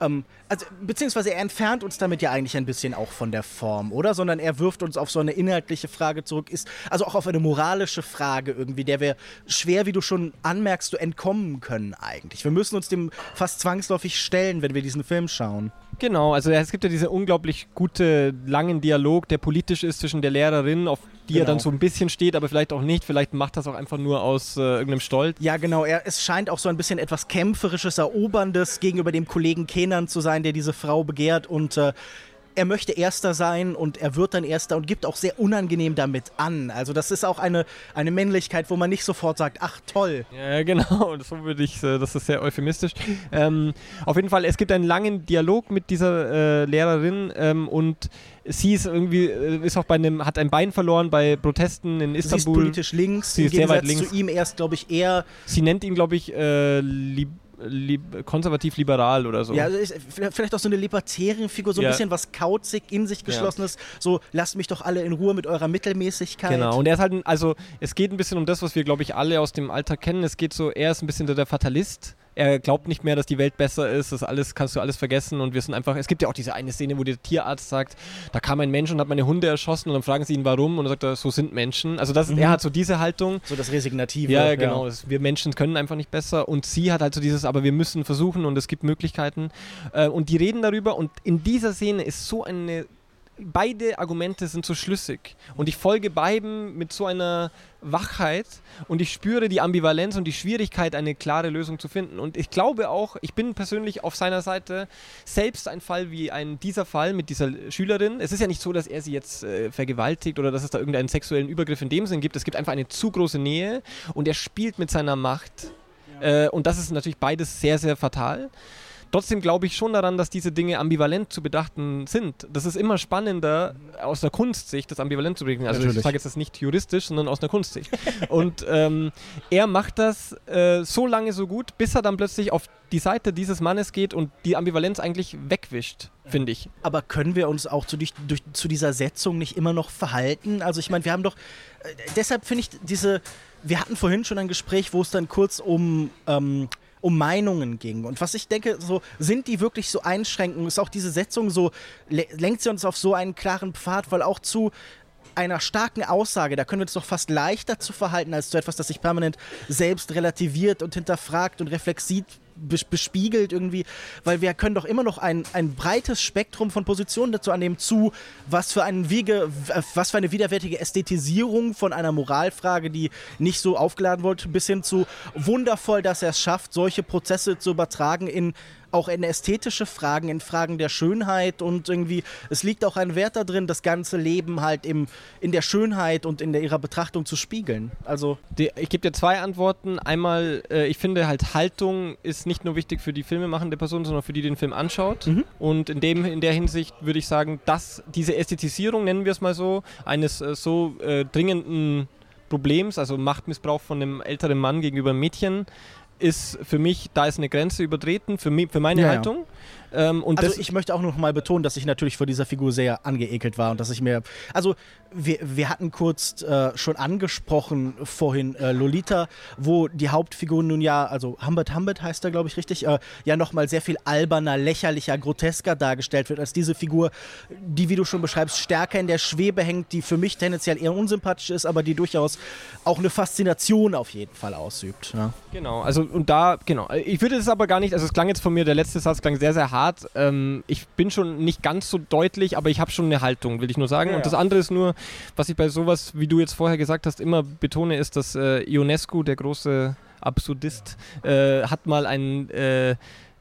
ähm, also, beziehungsweise er entfernt uns damit ja eigentlich ein bisschen auch von der Form, oder? Sondern er wirft uns auf so eine inhaltliche Frage zurück, ist also auch auf eine moralische Frage irgendwie, der wir schwer, wie du schon anmerkst, so entkommen können eigentlich. Wir müssen uns dem fast zwangsläufig stellen, wenn wir diesen Film schauen. Genau, also es gibt ja diesen unglaublich gute, langen Dialog, der politisch ist zwischen der Lehrerin, auf die er Genau. dann so ein bisschen steht, aber vielleicht auch nicht, vielleicht macht das auch einfach nur aus äh, irgendeinem Stolz. Ja, genau. Er, es scheint auch so ein bisschen etwas Kämpferisches, Eroberndes gegenüber dem Kollegen Kenan zu sein, der diese Frau begehrt. Und äh, er möchte Erster sein und er wird dann Erster und gibt auch sehr unangenehm damit an. Also das ist auch eine, eine Männlichkeit, wo man nicht sofort sagt, ach toll. Ja, genau, so würde ich, äh, das ist sehr euphemistisch. Ähm, auf jeden Fall, es gibt einen langen Dialog mit dieser äh, Lehrerin ähm, und sie ist irgendwie, äh, ist auch bei einem, hat ein Bein verloren bei Protesten in Sie ist Istanbul. politisch links, Sie ist sehr weit links. zu ihm erst, glaube ich, eher, Sie nennt ihn, glaube ich, äh, lib, konservativ-liberal oder so. ja, also ist vielleicht auch so eine libertäre Figur, so ein Ja. bisschen was kauzig, in sich geschlossenes, so lasst mich doch alle in Ruhe mit eurer Mittelmäßigkeit. Genau, und er ist halt, ein, also es geht ein bisschen um das, was wir, glaube ich, alle aus dem Alltag kennen. Es geht so, er ist ein bisschen der Fatalist. Er glaubt nicht mehr, dass die Welt besser ist, das alles kannst du alles vergessen und wir sind einfach, es gibt ja auch diese eine Szene, wo der Tierarzt sagt, da kam ein Mensch und hat meine Hunde erschossen und dann fragen sie ihn warum und dann sagt er, so sind Menschen. Also das, Mhm. er hat so diese Haltung. So das Resignative. Ja, genau. Es, wir Menschen können einfach nicht besser. Und sie hat halt so dieses, aber wir müssen versuchen und es gibt Möglichkeiten. Äh, und die reden darüber und in dieser Szene ist so eine. Beide Argumente sind so schlüssig und ich folge beiden mit so einer Wachheit und ich spüre die Ambivalenz und die Schwierigkeit, eine klare Lösung zu finden. Und ich glaube auch, ich bin persönlich auf seiner Seite, selbst ein Fall wie ein, dieser Fall mit dieser Schülerin. Es ist ja nicht so, dass er sie jetzt äh, vergewaltigt oder dass es da irgendeinen sexuellen Übergriff in dem Sinn gibt. Es gibt einfach eine zu große Nähe und er spielt mit seiner Macht. Äh, und das ist natürlich beides sehr, sehr fatal. Trotzdem glaube ich schon daran, dass diese Dinge ambivalent zu bedachten sind. Das ist immer spannender, aus der Kunstsicht das ambivalent zu betrachten. Also Natürlich. ich sage jetzt das nicht juristisch, sondern aus der Kunstsicht. Und ähm, er macht das äh, so lange so gut, bis er dann plötzlich auf die Seite dieses Mannes geht und die Ambivalenz eigentlich wegwischt, finde ich. Aber können wir uns auch zu, durch, durch, zu dieser Setzung nicht immer noch verhalten? Also ich meine, wir haben doch, äh, deshalb finde ich diese, wir hatten vorhin schon ein Gespräch, wo es dann kurz um, ähm, um Meinungen ging. Und was ich denke, so sind die wirklich so einschränken? Ist auch diese Setzung so, le- lenkt sie uns auf so einen klaren Pfad, weil auch zu einer starken Aussage, da können wir uns doch fast leichter zu verhalten, als zu etwas, das sich permanent selbst relativiert und hinterfragt und reflexiv bespiegelt irgendwie, weil wir können doch immer noch ein, ein breites Spektrum von Positionen dazu annehmen, zu was für, einen Wiege, was für eine widerwärtige Ästhetisierung von einer Moralfrage, die nicht so aufgeladen wurde, bis hin zu wundervoll, dass er es schafft, solche Prozesse zu übertragen in auch in ästhetische Fragen, in Fragen der Schönheit und irgendwie, es liegt auch ein Wert da drin, das ganze Leben halt im, in der Schönheit und in der, ihrer Betrachtung zu spiegeln. Also, Die, ich gebe dir zwei Antworten. Einmal, äh, ich finde halt Haltung ist nicht nur wichtig für die filmemachende Person, sondern für die, die den Film anschaut. Mhm. Und in, dem, in der Hinsicht würde ich sagen, dass diese Ästhetisierung, nennen wir es mal so, eines äh, so äh, dringenden Problems, also Machtmissbrauch von einem älteren Mann gegenüber einem Mädchen, ist für mich, da ist eine Grenze übertreten, für, mich, für meine Ja, ja. Ähm, und Also ich möchte auch noch mal betonen, dass ich natürlich vor dieser Figur sehr angeekelt war und dass ich mir, also wir, wir hatten kurz äh, schon angesprochen vorhin äh, Lolita, wo die Hauptfigur nun ja, also Humbert Humbert heißt er glaube ich richtig, äh, ja noch mal sehr viel alberner, lächerlicher, grotesker dargestellt wird als diese Figur, die wie du schon beschreibst stärker in der Schwebe hängt, die für mich tendenziell eher unsympathisch ist, aber die durchaus auch eine Faszination auf jeden Fall ausübt. Ja. Genau, also und da, genau. Ich würde es aber gar nicht, also es klang jetzt von mir, der letzte Satz klang sehr, sehr hart. Ähm, ich bin schon nicht ganz so deutlich, aber ich habe schon eine Haltung, will ich nur sagen. Ja, und das andere ist nur, was ich bei sowas, wie du jetzt vorher gesagt hast, immer betone, ist, dass äh, Ionescu, der große Absurdist, äh, hat mal ein äh,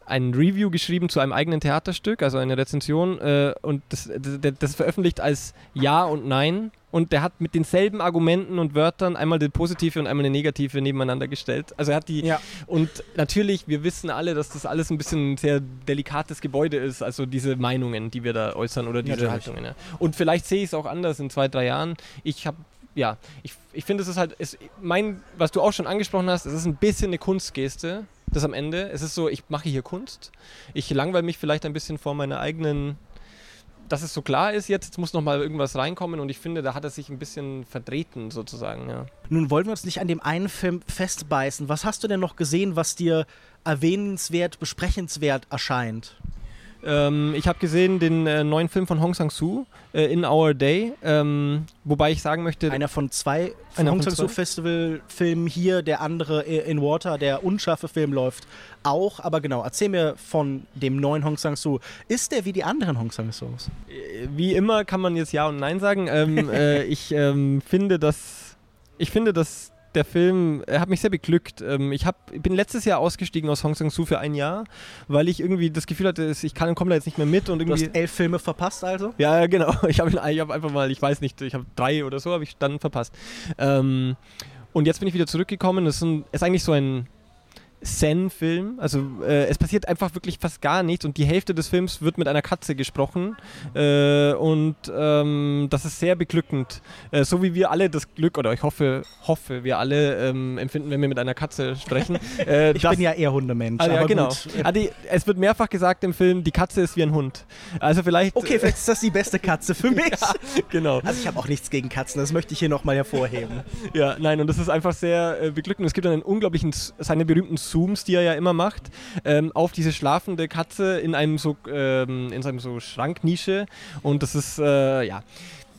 ein Review geschrieben zu einem eigenen Theaterstück, also eine Rezension, äh, und das, das, das veröffentlicht als Ja und Nein. Und der hat mit denselben Argumenten und Wörtern einmal die positive und einmal eine negative nebeneinander gestellt. Also er hat die. Ja. Und natürlich, wir wissen alle, dass das alles ein bisschen ein sehr delikates Gebäude ist, also diese Meinungen, die wir da äußern oder diese Natürlich. Haltungen. Ja. Und vielleicht sehe ich es auch anders in zwei, drei Jahren. Ich habe ja, ich, ich finde, es ist halt, es, mein, was du auch schon angesprochen hast, es ist ein bisschen eine Kunstgeste, das am Ende. Es ist so, ich mache hier Kunst. Ich langweile mich vielleicht ein bisschen vor meiner eigenen, dass es so klar ist jetzt, jetzt muss noch mal irgendwas reinkommen und ich finde, da hat er sich ein bisschen vertreten sozusagen, ja. Nun wollen wir uns nicht an dem einen Film festbeißen. Was hast du denn noch gesehen, was dir erwähnenswert, besprechenswert erscheint? Ähm, ich habe gesehen den äh, neuen Film von Hong Sang-soo, äh, In Our Day, ähm, wobei ich sagen möchte, Einer von zwei Einer Hong von Sang-soo zwei? Festival Filmen hier, der andere I- In Water, der unscharfe Film läuft auch. Aber genau, erzähl mir von dem neuen Hong Sang-soo. Ist der wie die anderen Hong Sang-soos? Äh, wie immer kann man jetzt Ja und Nein sagen. Ähm, äh, ich ähm, finde, dass ich finde, dass der Film er hat mich sehr beglückt. Ähm, ich, hab, bin letztes Jahr ausgestiegen aus Hong Sang-soo für ein Jahr, weil ich irgendwie das Gefühl hatte, ich kann komme da jetzt nicht mehr mit und Du irgendwie hast elf Filme verpasst also? Ja, genau. Ich habe ich hab einfach mal, ich weiß nicht, ich habe drei oder so, habe ich dann verpasst. Ähm, und jetzt bin ich wieder zurückgekommen. Es ist, ein, ist eigentlich so ein Zen-Film. Also äh, es passiert einfach wirklich fast gar nichts und die Hälfte des Films wird mit einer Katze gesprochen. Äh, und ähm, das ist sehr beglückend. Äh, so wie wir alle das Glück, oder ich hoffe, hoffe, wir alle ähm, empfinden, wenn wir mit einer Katze sprechen. Äh, Ich dass- bin ja eher Hundemensch. Ah, ja, genau. Ah, die, es wird mehrfach gesagt im Film, die Katze ist wie ein Hund. Also vielleicht. Okay, vielleicht ist das die beste Katze für mich. genau. Also ich habe auch nichts gegen Katzen, das möchte ich hier nochmal hervorheben. Ja, nein, und das ist einfach sehr äh, beglückend. Es gibt einen unglaublichen, seine berühmten Zooms, die er ja immer macht, ähm, auf diese schlafende Katze in einem so, ähm, in seinem so Schranknische. Und das ist, äh, ja.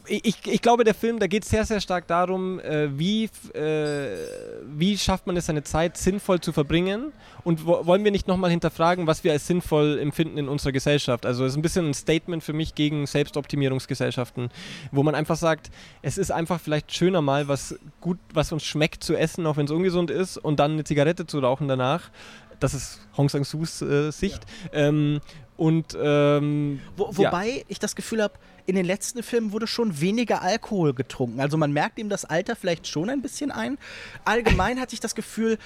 Ich, ich- glaube, der Film, da geht es sehr, sehr stark darum, äh, wie, äh, wie schafft man es, seine Zeit sinnvoll zu verbringen und wo, wollen wir nicht nochmal hinterfragen, was wir als sinnvoll empfinden in unserer Gesellschaft. Also es ist ein bisschen ein Statement für mich gegen Selbstoptimierungsgesellschaften, wo man einfach sagt, es ist einfach vielleicht schöner mal was gut, was uns schmeckt zu essen, auch wenn es ungesund ist, und dann eine Zigarette zu rauchen danach. Das ist Hong Sang-soos äh, Sicht. Ähm, und ähm, Wo, Ja. wobei ich das Gefühl habe, in den letzten Filmen wurde schon weniger Alkohol getrunken. Also man merkt ihm das Alter vielleicht schon ein bisschen ein. Allgemein hatte ich das Gefühl,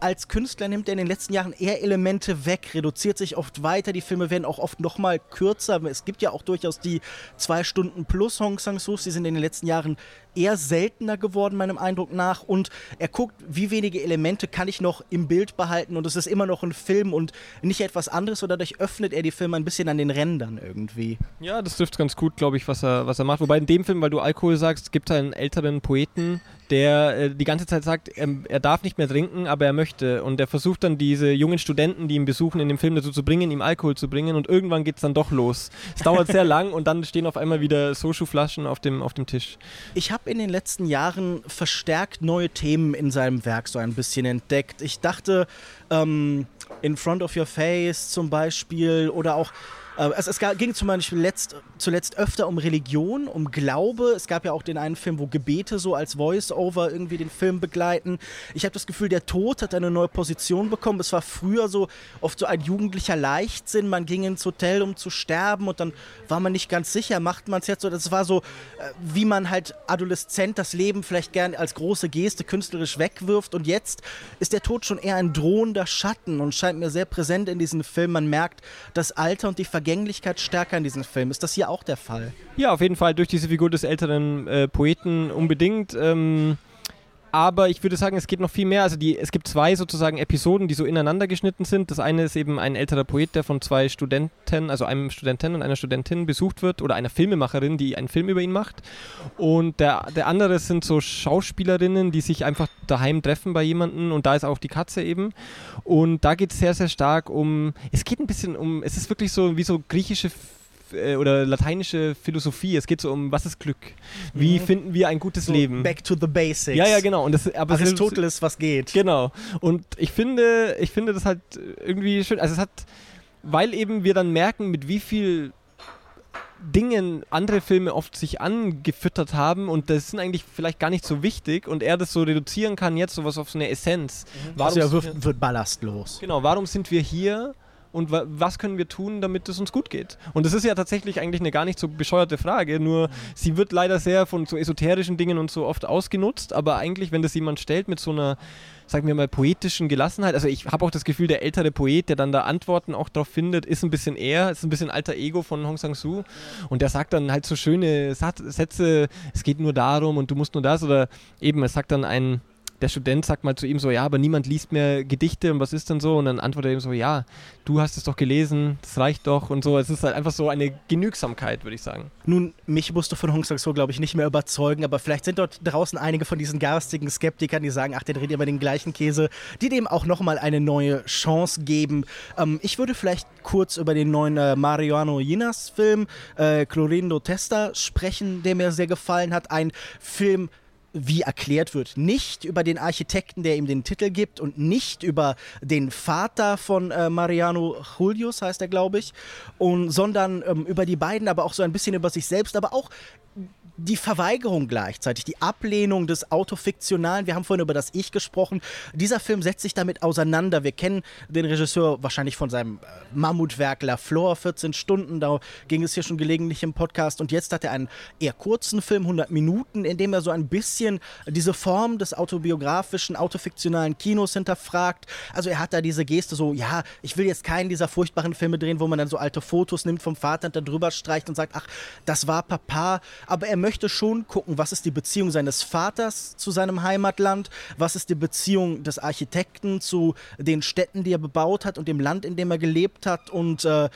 als Künstler nimmt er in den letzten Jahren eher Elemente weg, reduziert sich oft weiter. Die Filme werden auch oft noch mal kürzer. Es gibt ja auch durchaus die zwei Stunden plus Hong Sang-soos. Die sind in den letzten Jahren eher seltener geworden, meinem Eindruck nach. Und er guckt, wie wenige Elemente kann ich noch im Bild behalten. Und es ist immer noch ein Film und nicht etwas anderes. Und dadurch öffnet er die Filme ein bisschen an den Rändern irgendwie. Ja, das trifft ganz gut, glaube ich, was er, was er macht. Wobei in dem Film, weil du Alkohol sagst, gibt es einen älteren Poeten, der äh, die ganze Zeit sagt, er, er darf nicht mehr trinken, aber er möchte. Und er versucht dann diese jungen Studenten, die ihn besuchen, in dem Film dazu zu bringen, ihm Alkohol zu bringen. Und irgendwann geht es dann doch los. Es dauert sehr lang und dann stehen auf einmal wieder Soju-Flaschen auf dem, auf dem Tisch. Ich habe in den letzten Jahren verstärkt neue Themen in seinem Werk so ein bisschen entdeckt. Ich dachte, ähm, In Front of Your Face zum Beispiel oder auch. Äh, Es, es ging zum Beispiel letzt, zuletzt öfter um Religion, um Glaube. Es gab ja auch den einen Film, wo Gebete so als Voice-Over irgendwie den Film begleiten. Ich habe das Gefühl, der Tod hat eine neue Position bekommen. Es war früher so oft so ein jugendlicher Leichtsinn. Man ging ins Hotel, um zu sterben und dann war man nicht ganz sicher, macht man es jetzt so. Das war so, äh, wie man halt adoleszent das Leben vielleicht gern als große Geste künstlerisch wegwirft. Und jetzt ist der Tod schon eher ein drohender Schatten und scheint mir sehr präsent in diesem Film. Man merkt das Alter und die Vergänglichkeit stärker in diesem Film. Ist das hier auch der Fall? Ja, auf jeden Fall durch diese Figur des älteren äh, Poeten unbedingt. Ähm, aber ich würde sagen, es geht noch viel mehr. Also die, es gibt zwei sozusagen Episoden, die so ineinander geschnitten sind. Das eine ist eben ein älterer Poet, der von zwei Studenten, also einem Studenten und einer Studentin besucht wird oder einer Filmemacherin, die einen Film über ihn macht. Und der, der andere sind so Schauspielerinnen, die sich einfach daheim treffen bei jemandem und da ist auch die Katze eben. Und da geht es sehr, sehr stark um, es geht ein bisschen um, es ist wirklich so wie so griechische äh, oder lateinische Philosophie. Es geht so um, was ist Glück? Wie mhm. finden wir ein gutes so Leben? Back to the basics. Ja, ja, genau. Und das, aber Aristoteles, was geht. Genau. Und ich finde, ich finde das halt irgendwie schön. Also es hat, weil eben wir dann merken, mit wie viel Dingen andere Filme oft sich angefüttert haben und das sind eigentlich vielleicht gar nicht so wichtig und er das so reduzieren kann jetzt sowas auf so eine Essenz. Mhm. Warum also er wird, wird ballastlos. Genau, warum sind wir hier? Und wa was können wir tun, damit es uns gut geht? Und das ist ja tatsächlich eigentlich eine gar nicht so bescheuerte Frage, nur sie wird leider sehr von so esoterischen Dingen und so oft ausgenutzt, aber eigentlich, wenn das jemand stellt mit so einer, sagen wir mal, poetischen Gelassenheit, also ich habe auch das Gefühl, der ältere Poet, der dann da Antworten auch drauf findet, ist ein bisschen er, ist ein bisschen alter Ego von Hong Sang-soo und der sagt dann halt so schöne Sätze, es geht nur darum und du musst nur das oder eben, es sagt dann ein der Student sagt mal zu ihm so, ja, aber niemand liest mehr Gedichte und was ist denn so? Und dann antwortet er ihm so, ja, du hast es doch gelesen, das reicht doch und so. Es ist halt einfach so eine Genügsamkeit, würde ich sagen. Nun, mich musst du von Hong Sang-so, glaube ich, nicht mehr überzeugen, aber vielleicht sind dort draußen einige von diesen garstigen Skeptikern, die sagen, ach, der dreht immer den gleichen Käse, die dem auch nochmal eine neue Chance geben. Ähm, ich würde vielleicht kurz über den neuen äh, Mariano Jinas Film äh, Clorindo Testa sprechen, der mir sehr gefallen hat. Ein Film, wie erklärt wird, nicht über den Architekten, der ihm den Titel gibt und nicht über den Vater von äh, Mariano Julius, heißt er, glaube ich, und, sondern ähm, über die beiden, aber auch so ein bisschen über sich selbst, aber auch die Verweigerung gleichzeitig, die Ablehnung des Autofiktionalen. Wir haben vorhin über das Ich gesprochen. Dieser Film setzt sich damit auseinander. Wir kennen den Regisseur wahrscheinlich von seinem äh, Mammutwerk La Flor, 14 Stunden. Da ging es hier schon gelegentlich im Podcast. Und jetzt hat er einen eher kurzen Film, 100 Minuten, in dem er so ein bisschen diese Form des autobiografischen, autofiktionalen Kinos hinterfragt. Also er hat da diese Geste so, ja, ich will jetzt keinen dieser furchtbaren Filme drehen, wo man dann so alte Fotos nimmt vom Vater und da drüber streicht und sagt, ach, das war Papa. Aber er möchte möchte schon gucken, was ist die Beziehung seines Vaters zu seinem Heimatland, was ist die Beziehung des Architekten zu den Städten, die er bebaut hat und dem Land, in dem er gelebt hat. Und äh,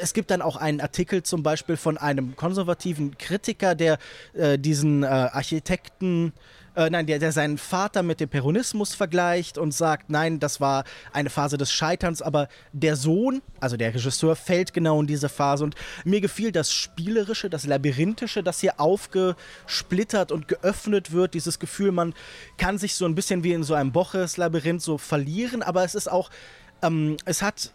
es gibt dann auch einen Artikel zum Beispiel von einem konservativen Kritiker, der äh, diesen äh, Architekten äh, nein, der, der seinen Vater mit dem Peronismus vergleicht und sagt, nein, das war eine Phase des Scheiterns, aber der Sohn, also der Regisseur, fällt genau in diese Phase. Und mir gefiel das Spielerische, das Labyrinthische, das hier aufgesplittert und geöffnet wird, dieses Gefühl, man kann sich so ein bisschen wie in so einem Boches-Labyrinth so verlieren, aber es ist auch, ähm, es hat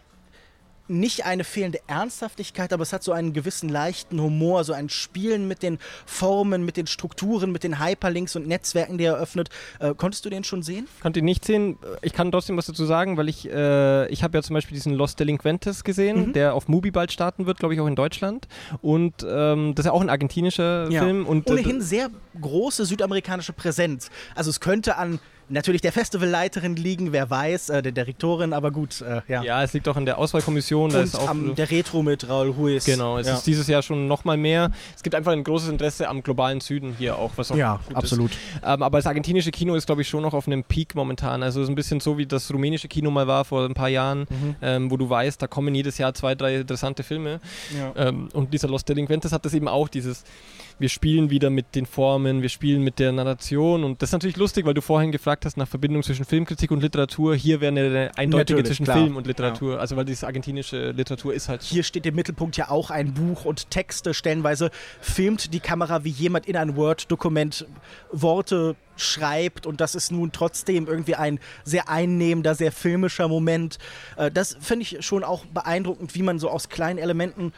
nicht eine fehlende Ernsthaftigkeit, aber es hat so einen gewissen leichten Humor, so ein Spielen mit den Formen, mit den Strukturen, mit den Hyperlinks und Netzwerken, die er öffnet. Äh, konntest du den schon sehen? Konnte ihn nicht sehen. Ich kann trotzdem was dazu sagen, weil ich, äh, ich habe ja zum Beispiel diesen Lost Delinquentes gesehen, mhm. der auf Mubi bald starten wird, glaube ich, auch in Deutschland. Und ähm, das ist ja auch ein argentinischer ja. Film. Und, äh, Ohnehin sehr große südamerikanische Präsenz. Also es könnte an natürlich der Festivalleiterin liegen, wer weiß, äh, der Direktorin, aber gut, äh, ja. Ja, es liegt auch in der Auswahlkommission. Und auch am, der Retro mit Raul Huis. Genau, es ja. ist dieses Jahr schon nochmal mehr. Es gibt einfach ein großes Interesse am globalen Süden hier auch, was auch Ja, absolut. Ähm, aber das argentinische Kino ist, glaube ich, schon noch auf einem Peak momentan. Also es ist ein bisschen so, wie das rumänische Kino mal war vor ein paar Jahren, mhm. ähm, wo du weißt, da kommen jedes Jahr zwei, drei interessante Filme. Ja. Ähm, und dieser Los Delinquentes hat das eben auch, dieses wir spielen wieder mit den Formen, wir spielen mit der Narration und das ist natürlich lustig, weil du vorhin gefragt hast nach Verbindung zwischen Filmkritik und Literatur. Hier wäre eine eindeutige natürlich, zwischen klar. Film und Literatur, ja. also weil diese argentinische Literatur ist halt. Hier steht im Mittelpunkt ja auch ein Buch und Texte. Stellenweise filmt die Kamera wie jemand in ein Word-Dokument Worte schreibt und das ist nun trotzdem irgendwie ein sehr einnehmender, sehr filmischer Moment. Äh, das finde ich schon auch beeindruckend, wie man so aus kleinen Elementen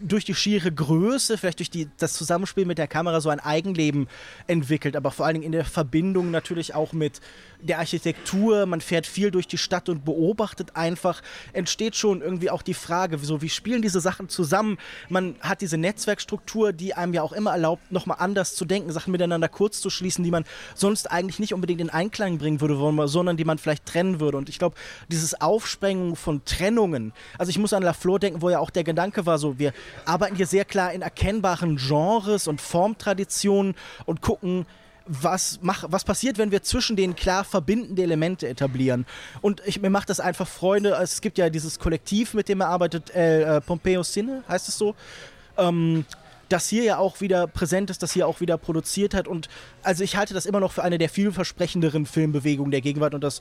durch die schiere Größe, vielleicht durch die, das Zusammenspiel mit der Kamera so ein Eigenleben entwickelt, aber vor allen Dingen in der Verbindung natürlich auch mit der Architektur. Man fährt viel durch die Stadt und beobachtet einfach. Entsteht schon irgendwie auch die Frage, so, wie spielen diese Sachen zusammen? Man hat diese Netzwerkstruktur, die einem ja auch immer erlaubt, nochmal anders zu denken, Sachen miteinander kurz zu schließen, die man sonst eigentlich nicht unbedingt in Einklang bringen würde, sondern die man vielleicht trennen würde. Und ich glaube, dieses Aufsprengen von Trennungen, also ich muss an La Flor denken, wo ja auch der Gedanke war, so, wir arbeiten hier sehr klar in erkennbaren Genres und Formtraditionen und gucken, was, mach, was passiert, wenn wir zwischen den klar verbindende Elemente etablieren. Und ich, mir macht das einfach Freunde. Es gibt ja dieses Kollektiv, mit dem er arbeitet, äh, Pompeo Cine, heißt es so. Ähm, das hier ja auch wieder präsent ist, das hier auch wieder produziert hat. Und also ich halte das immer noch für eine der vielversprechenderen Filmbewegungen der Gegenwart und das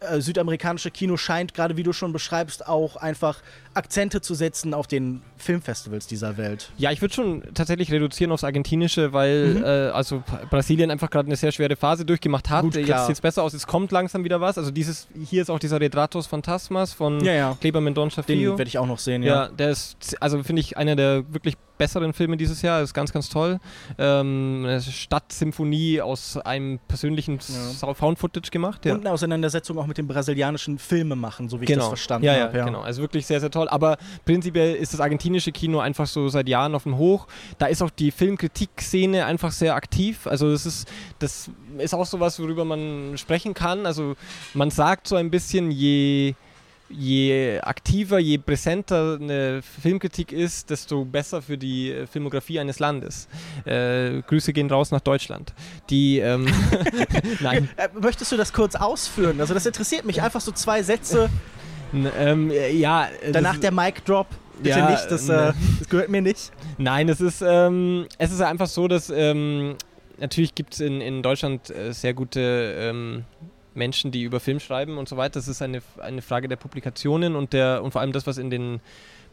äh, südamerikanische Kino scheint, gerade wie du schon beschreibst, auch einfach Akzente zu setzen auf den Filmfestivals dieser Welt. Ja, ich würde schon tatsächlich reduzieren aufs Argentinische, weil mhm. äh, also Brasilien einfach gerade eine sehr schwere Phase durchgemacht hat. Gut, Jetzt sieht es besser aus, es kommt langsam wieder was. Also dieses, hier ist auch dieser Retratos Phantasmas von ja, ja. Kleber Mendonça. Den werde ich auch noch sehen, ja. Ja, der ist, also finde ich, einer der wirklich besseren Filme dieses Jahr. Das ist ganz, ganz toll. Ähm, eine Stadtsymphonie aus einem persönlichen ja. Found-Footage gemacht. Ja. Und eine Auseinandersetzung auch mit dem brasilianischen Filmemachen, so wie genau. ich das verstanden ja, habe. Ja, genau. Also wirklich sehr, sehr toll. Aber prinzipiell ist das argentinische Kino einfach so seit Jahren auf dem Hoch. Da ist auch die Filmkritik-Szene einfach sehr aktiv. Also das ist, das ist auch so was, worüber man sprechen kann. Also man sagt so ein bisschen, je je aktiver, je präsenter eine Filmkritik ist, desto besser für die äh, Filmografie eines Landes. Äh, Grüße gehen raus nach Deutschland. Die, ähm, nein. Äh, möchtest du das kurz ausführen? Also das interessiert mich. Einfach so zwei Sätze. ähm, ja. Danach der Mic Drop. Bitte ja, nicht, das, äh, das, gehört mir nicht. Nein, es ist, ähm, es ist einfach so, dass ähm, natürlich gibt es in, in Deutschland äh, sehr gute ähm, Menschen, die über Film schreiben und so weiter. Das ist eine, eine Frage der Publikationen und, der, und vor allem das, was in den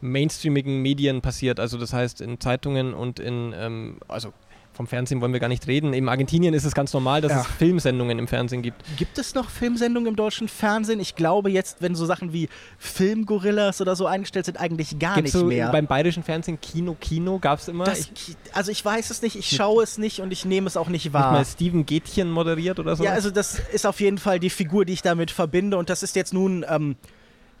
mainstreamigen Medien passiert. Also das heißt in Zeitungen und in, ähm, also vom Fernsehen wollen wir gar nicht reden. In Argentinien ist es ganz normal, dass ja. es Filmsendungen im Fernsehen gibt. Gibt es noch Filmsendungen im deutschen Fernsehen? Ich glaube jetzt, wenn so Sachen wie Filmgorillas oder so eingestellt sind, eigentlich gar Gibt's nicht so mehr. Beim bayerischen Fernsehen Kino Kino gab es immer. Das, ich, also ich weiß es nicht, ich schaue es nicht und ich nehme es auch nicht wahr. Mal Steven Gätchen moderiert oder so? Ja, also das ist auf jeden Fall die Figur, die ich damit verbinde und das ist jetzt nun ähm,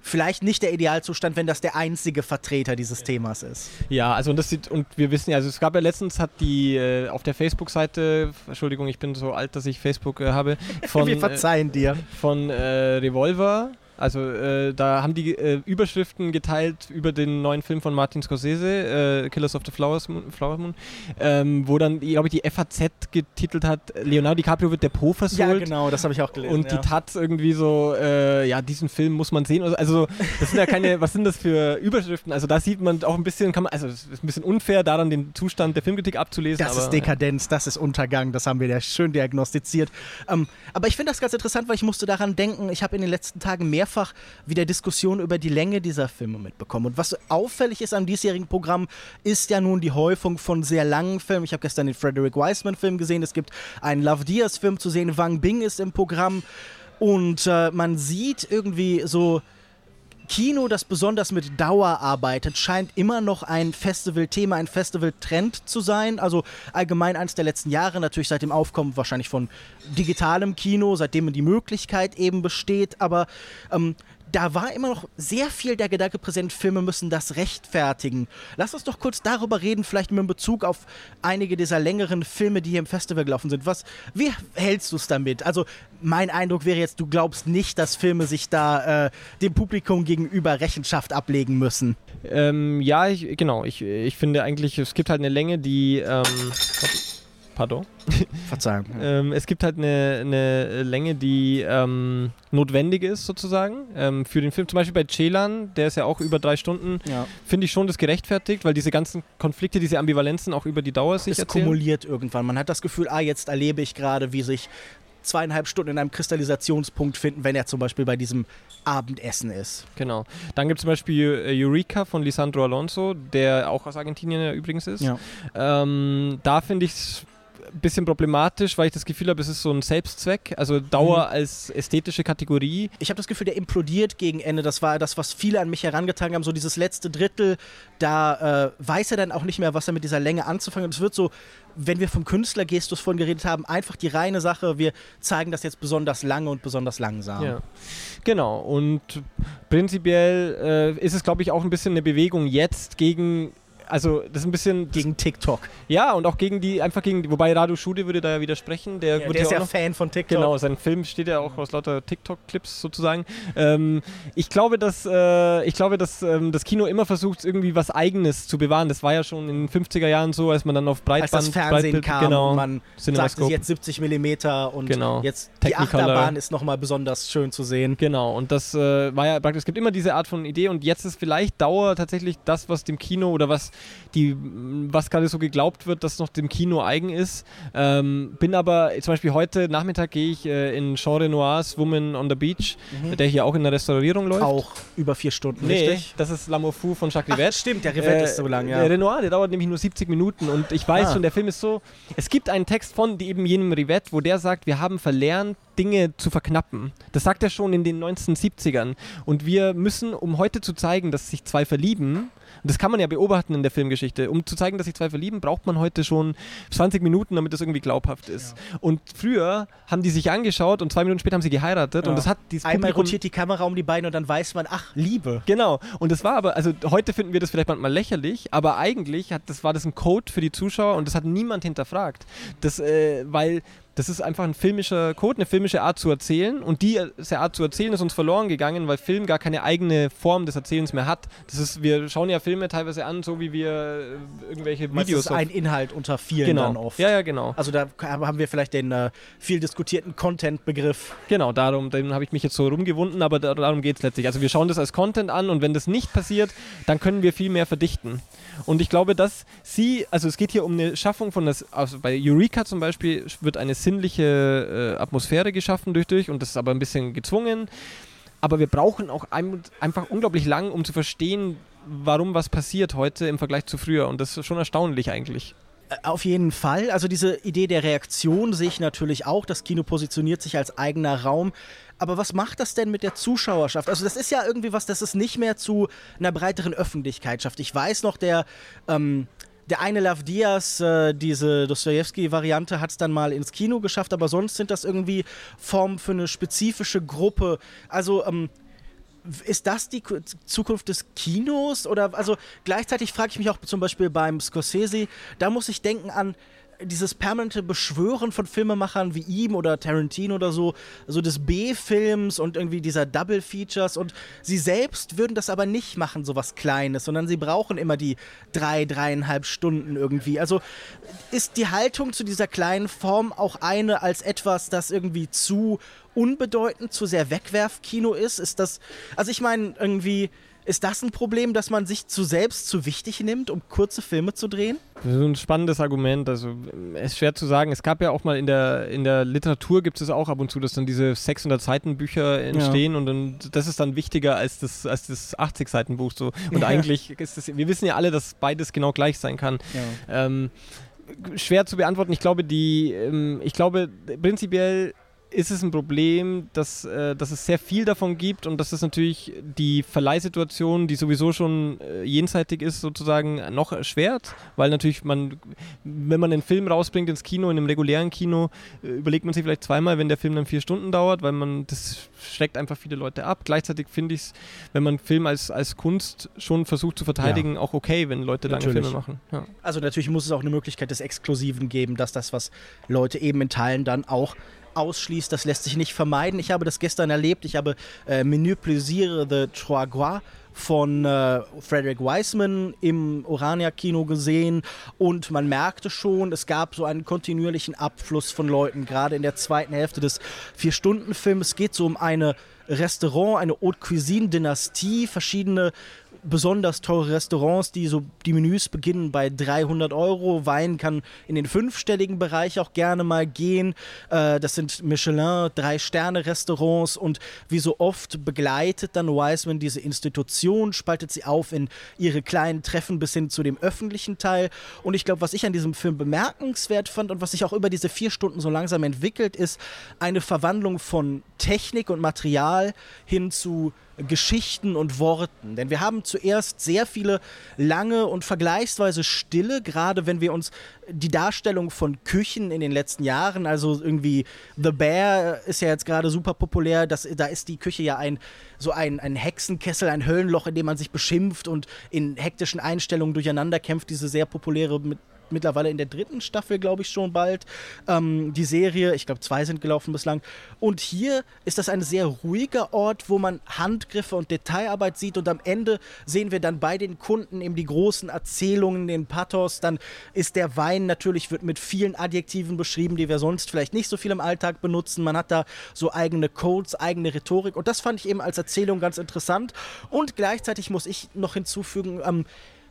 vielleicht nicht der Idealzustand, wenn das der einzige Vertreter dieses Themas ist. Ja, also und das sieht, und wir wissen ja, also es gab ja letztens hat die äh, auf der Facebook-Seite, Entschuldigung, ich bin so alt, dass ich Facebook äh, habe, von, wir verzeihen dir. Von äh, Revolver also äh, da haben die äh, Überschriften geteilt über den neuen Film von Martin Scorsese, äh, Killers of the Flowers Moon, Flower Moon, ähm, wo dann, glaube ich, die FAZ getitelt hat, Leonardo DiCaprio wird der Po versohlt. Ja, genau, das habe ich auch gelesen. Und ja. die Taz irgendwie so, äh, ja, diesen Film muss man sehen. Also das sind ja keine, was sind das für Überschriften? Also da sieht man auch ein bisschen, kann man, also es ist ein bisschen unfair, daran den Zustand der Filmkritik abzulesen. Das aber, ist Dekadenz, das ist Untergang, das haben wir ja schön diagnostiziert. Ähm, aber ich finde das ganz interessant, weil ich musste daran denken, ich habe in den letzten Tagen mehr mehrfach wieder Diskussionen über die Länge dieser Filme mitbekommen. Und was auffällig ist am diesjährigen Programm, ist ja nun die Häufung von sehr langen Filmen. Ich habe gestern den Frederick Wiseman-Film gesehen. Es gibt einen Love Diaz-Film zu sehen. Wang Bing ist im Programm. Und äh, man sieht irgendwie so Kino, das besonders mit Dauer arbeitet, scheint immer noch ein Festivalthema, ein Festivaltrend zu sein. Also allgemein eines der letzten Jahre, natürlich seit dem Aufkommen wahrscheinlich von digitalem Kino, seitdem die Möglichkeit eben besteht. Aber ähm, da war immer noch sehr viel der Gedanke präsent, Filme müssen das rechtfertigen. Lass uns doch kurz darüber reden, vielleicht mit Bezug auf einige dieser längeren Filme, die hier im Festival gelaufen sind. Was, wie hältst du es damit? Also, mein Eindruck wäre jetzt, du glaubst nicht, dass Filme sich da äh, dem Publikum gegenüber Rechenschaft ablegen müssen. Ähm, ja, ich, genau. Ich, ich finde eigentlich, es gibt halt eine Länge, die. Ähm, Pardon? Verzeihung. ähm, es gibt halt eine, eine Länge, die ähm, notwendig ist, sozusagen, ähm, für den Film. Zum Beispiel bei Celan, der ist ja auch über drei Stunden, ja. finde ich schon das gerechtfertigt, weil diese ganzen Konflikte, diese Ambivalenzen auch über die Dauer sich es erzählen. kumuliert irgendwann. Man hat das Gefühl, ah, jetzt erlebe ich gerade, wie sich zweieinhalb Stunden in einem Kristallisationspunkt finden, wenn er zum Beispiel bei diesem Abendessen ist. Genau. Dann gibt es zum Beispiel äh, Eureka von Lisandro Alonso, der auch aus Argentinien übrigens ist. Ja. Ähm, da finde ich es bisschen problematisch, weil ich das Gefühl habe, es ist so ein Selbstzweck, also Dauer mhm. als ästhetische Kategorie. Ich habe das Gefühl, der implodiert gegen Ende. Das war das, was viele an mich herangetragen haben, so dieses letzte Drittel, da äh, weiß er dann auch nicht mehr, was er mit dieser Länge anzufangen hat. Es wird so, wenn wir vom Künstlergestus vorhin geredet haben, einfach die reine Sache, wir zeigen das jetzt besonders lange und besonders langsam. Ja. Genau, und prinzipiell äh, ist es, glaube ich, auch ein bisschen eine Bewegung jetzt gegen also das ist ein bisschen gegen TikTok. Ja, und auch gegen die, einfach gegen, wobei Radu Schude würde da ja widersprechen. Der, ja, der ist ja Fan von TikTok. Genau, sein Film steht ja auch aus lauter TikTok-Clips sozusagen. Ähm, ich glaube, dass, äh, ich glaube, dass ähm, das Kino immer versucht, irgendwie was Eigenes zu bewahren. Das war ja schon in den 50er Jahren so, als man dann auf Breitband... Als das Fernsehen Breitbild, kam genau, und man sagte jetzt 70 mm und genau. jetzt die Achterbahn ist nochmal besonders schön zu sehen. Genau, und das äh, war ja praktisch, es gibt immer diese Art von Idee und jetzt ist vielleicht Dauer tatsächlich das, was dem Kino oder was die, was gerade so geglaubt wird, dass noch dem Kino eigen ist. Ähm, bin aber zum Beispiel heute Nachmittag gehe ich äh, in Jean Renoirs Woman on the Beach, mhm. der hier auch in der Restaurierung läuft. Auch über vier Stunden, nee, richtig? das ist L'Amour Fou von Jacques Rivette. Ach, stimmt, der Rivette äh, ist so lang, ja. Der Renoir, der dauert nämlich nur 70 Minuten und ich weiß ah. schon, der Film ist so, es gibt einen Text von eben jenem Rivette, wo der sagt, wir haben verlernt, Dinge zu verknappen. Das sagt er schon in den 1970ern. Und wir müssen, um heute zu zeigen, dass sich zwei verlieben, das kann man ja beobachten in der Filmgeschichte. Um zu zeigen, dass sich zwei verlieben, braucht man heute schon 20 Minuten, damit das irgendwie glaubhaft ist. Ja. Und früher haben die sich angeschaut und zwei Minuten später haben sie geheiratet. Ja. Und das hat dieses Einmal Publikum rotiert die Kamera um die Beine und dann weiß man, ach, Liebe. Genau. Und das war aber, also heute finden wir das vielleicht manchmal lächerlich, aber eigentlich hat, das war das ein Code für die Zuschauer und das hat niemand hinterfragt. Das, äh, weil das ist einfach ein filmischer Code, eine filmische Art zu erzählen. Und diese Art zu erzählen ist uns verloren gegangen, weil Film gar keine eigene Form des Erzählens mehr hat. Das ist, wir schauen ja Filme teilweise an, so wie wir äh, irgendwelche Videos. Das ist ein Inhalt unter vielen genau. dann oft. Ja, ja, genau. Also da haben wir vielleicht den äh, viel diskutierten Content-Begriff. Genau, darum, den habe ich mich jetzt so rumgewunden, aber darum geht es letztlich. Also wir schauen das als Content an und wenn das nicht passiert, dann können wir viel mehr verdichten. Und ich glaube, dass sie, also es geht hier um eine Schaffung von das, also bei Eureka zum Beispiel wird eine sinnliche äh, Atmosphäre geschaffen durch durch und das ist aber ein bisschen gezwungen. Aber wir brauchen auch ein, einfach unglaublich lang, um zu verstehen, warum was passiert heute im Vergleich zu früher. Und das ist schon erstaunlich eigentlich. Äh, auf jeden Fall. Also diese Idee der Reaktion sehe ich natürlich auch. Das Kino positioniert sich als eigener Raum. Aber was macht das denn mit der Zuschauerschaft? Also das ist ja irgendwie was, das es nicht mehr zu einer breiteren Öffentlichkeit schafft. Ich weiß noch, der... Ähm, der eine Love Diaz, äh, diese Dostoevsky-Variante, hat es dann mal ins Kino geschafft, aber sonst sind das irgendwie Formen für eine spezifische Gruppe. Also ähm, ist das die Zukunft des Kinos? Oder also gleichzeitig frage ich mich auch zum Beispiel beim Scorsese, da muss ich denken an dieses permanente Beschwören von Filmemachern wie ihm oder Tarantino oder so, so des B-Films und irgendwie dieser Double-Features und sie selbst würden das aber nicht machen, so was Kleines, sondern sie brauchen immer die drei, dreieinhalb Stunden irgendwie. Also ist die Haltung zu dieser kleinen Form auch eine als etwas, das irgendwie zu unbedeutend, zu sehr Wegwerfkino ist? Ist das, also ich meine, irgendwie, ist das ein Problem, dass man sich zu selbst zu wichtig nimmt, um kurze Filme zu drehen? Das ist ein spannendes Argument. Also es ist schwer zu sagen. Es gab ja auch mal in der, in der Literatur gibt es auch ab und zu, dass dann diese 600 Seiten Bücher entstehen ja. und dann, das ist dann wichtiger als das, als das 80 Seiten Buch so. Und ja. eigentlich ist das, wir wissen ja alle, dass beides genau gleich sein kann. Ja. Ähm, schwer zu beantworten. Ich glaube, die, ähm, ich glaube prinzipiell ist es ein Problem, dass, äh, dass es sehr viel davon gibt und dass es natürlich die Verleihsituation, die sowieso schon äh, jenseitig ist, sozusagen noch erschwert, weil natürlich man, wenn man einen Film rausbringt ins Kino, in einem regulären Kino, äh, überlegt man sich vielleicht zweimal, wenn der Film dann vier Stunden dauert, weil man, das schreckt einfach viele Leute ab. Gleichzeitig finde ich es, wenn man Film als, als Kunst schon versucht zu verteidigen, ja. auch okay, wenn Leute lange natürlich. Filme machen. Ja. Also natürlich muss es auch eine Möglichkeit des Exklusiven geben, dass das, was Leute eben in Teilen dann auch ausschließt. Das lässt sich nicht vermeiden. Ich habe das gestern erlebt. Ich habe äh, Menü Plaisir de Trois Gras von äh, Frederick Wiseman im Orania-Kino gesehen und man merkte schon, es gab so einen kontinuierlichen Abfluss von Leuten, gerade in der zweiten Hälfte des Vier-Stunden-Films. Es geht so um eine Restaurant, eine Haute Cuisine-Dynastie, verschiedene besonders teure Restaurants, die so die Menüs beginnen bei 300 Euro. Wein kann in den fünfstelligen Bereich auch gerne mal gehen. Äh, das sind Michelin, Drei-Sterne-Restaurants und wie so oft begleitet dann Wiseman diese Institution, spaltet sie auf in ihre kleinen Treffen bis hin zu dem öffentlichen Teil. Und ich glaube, was ich an diesem Film bemerkenswert fand und was sich auch über diese vier Stunden so langsam entwickelt, ist eine Verwandlung von Technik und Material hin zu Geschichten und Worten. Denn wir haben zuerst sehr viele lange und vergleichsweise stille, gerade wenn wir uns die Darstellung von Küchen in den letzten Jahren, also irgendwie The Bear ist ja jetzt gerade super populär, das, da ist die Küche ja ein so ein, ein Hexenkessel, ein Höllenloch, in dem man sich beschimpft und in hektischen Einstellungen durcheinander kämpft, diese sehr populäre mit mittlerweile in der dritten Staffel, glaube ich, schon bald. Ähm, die Serie, ich glaube, zwei sind gelaufen bislang. Und hier ist das ein sehr ruhiger Ort, wo man Handgriffe und Detailarbeit sieht. Und am Ende sehen wir dann bei den Kunden eben die großen Erzählungen, den Pathos. Dann ist der Wein natürlich, wird mit vielen Adjektiven beschrieben, die wir sonst vielleicht nicht so viel im Alltag benutzen. Man hat da so eigene Codes, eigene Rhetorik. Und das fand ich eben als Erzählung ganz interessant. Und gleichzeitig muss ich noch hinzufügen, ähm,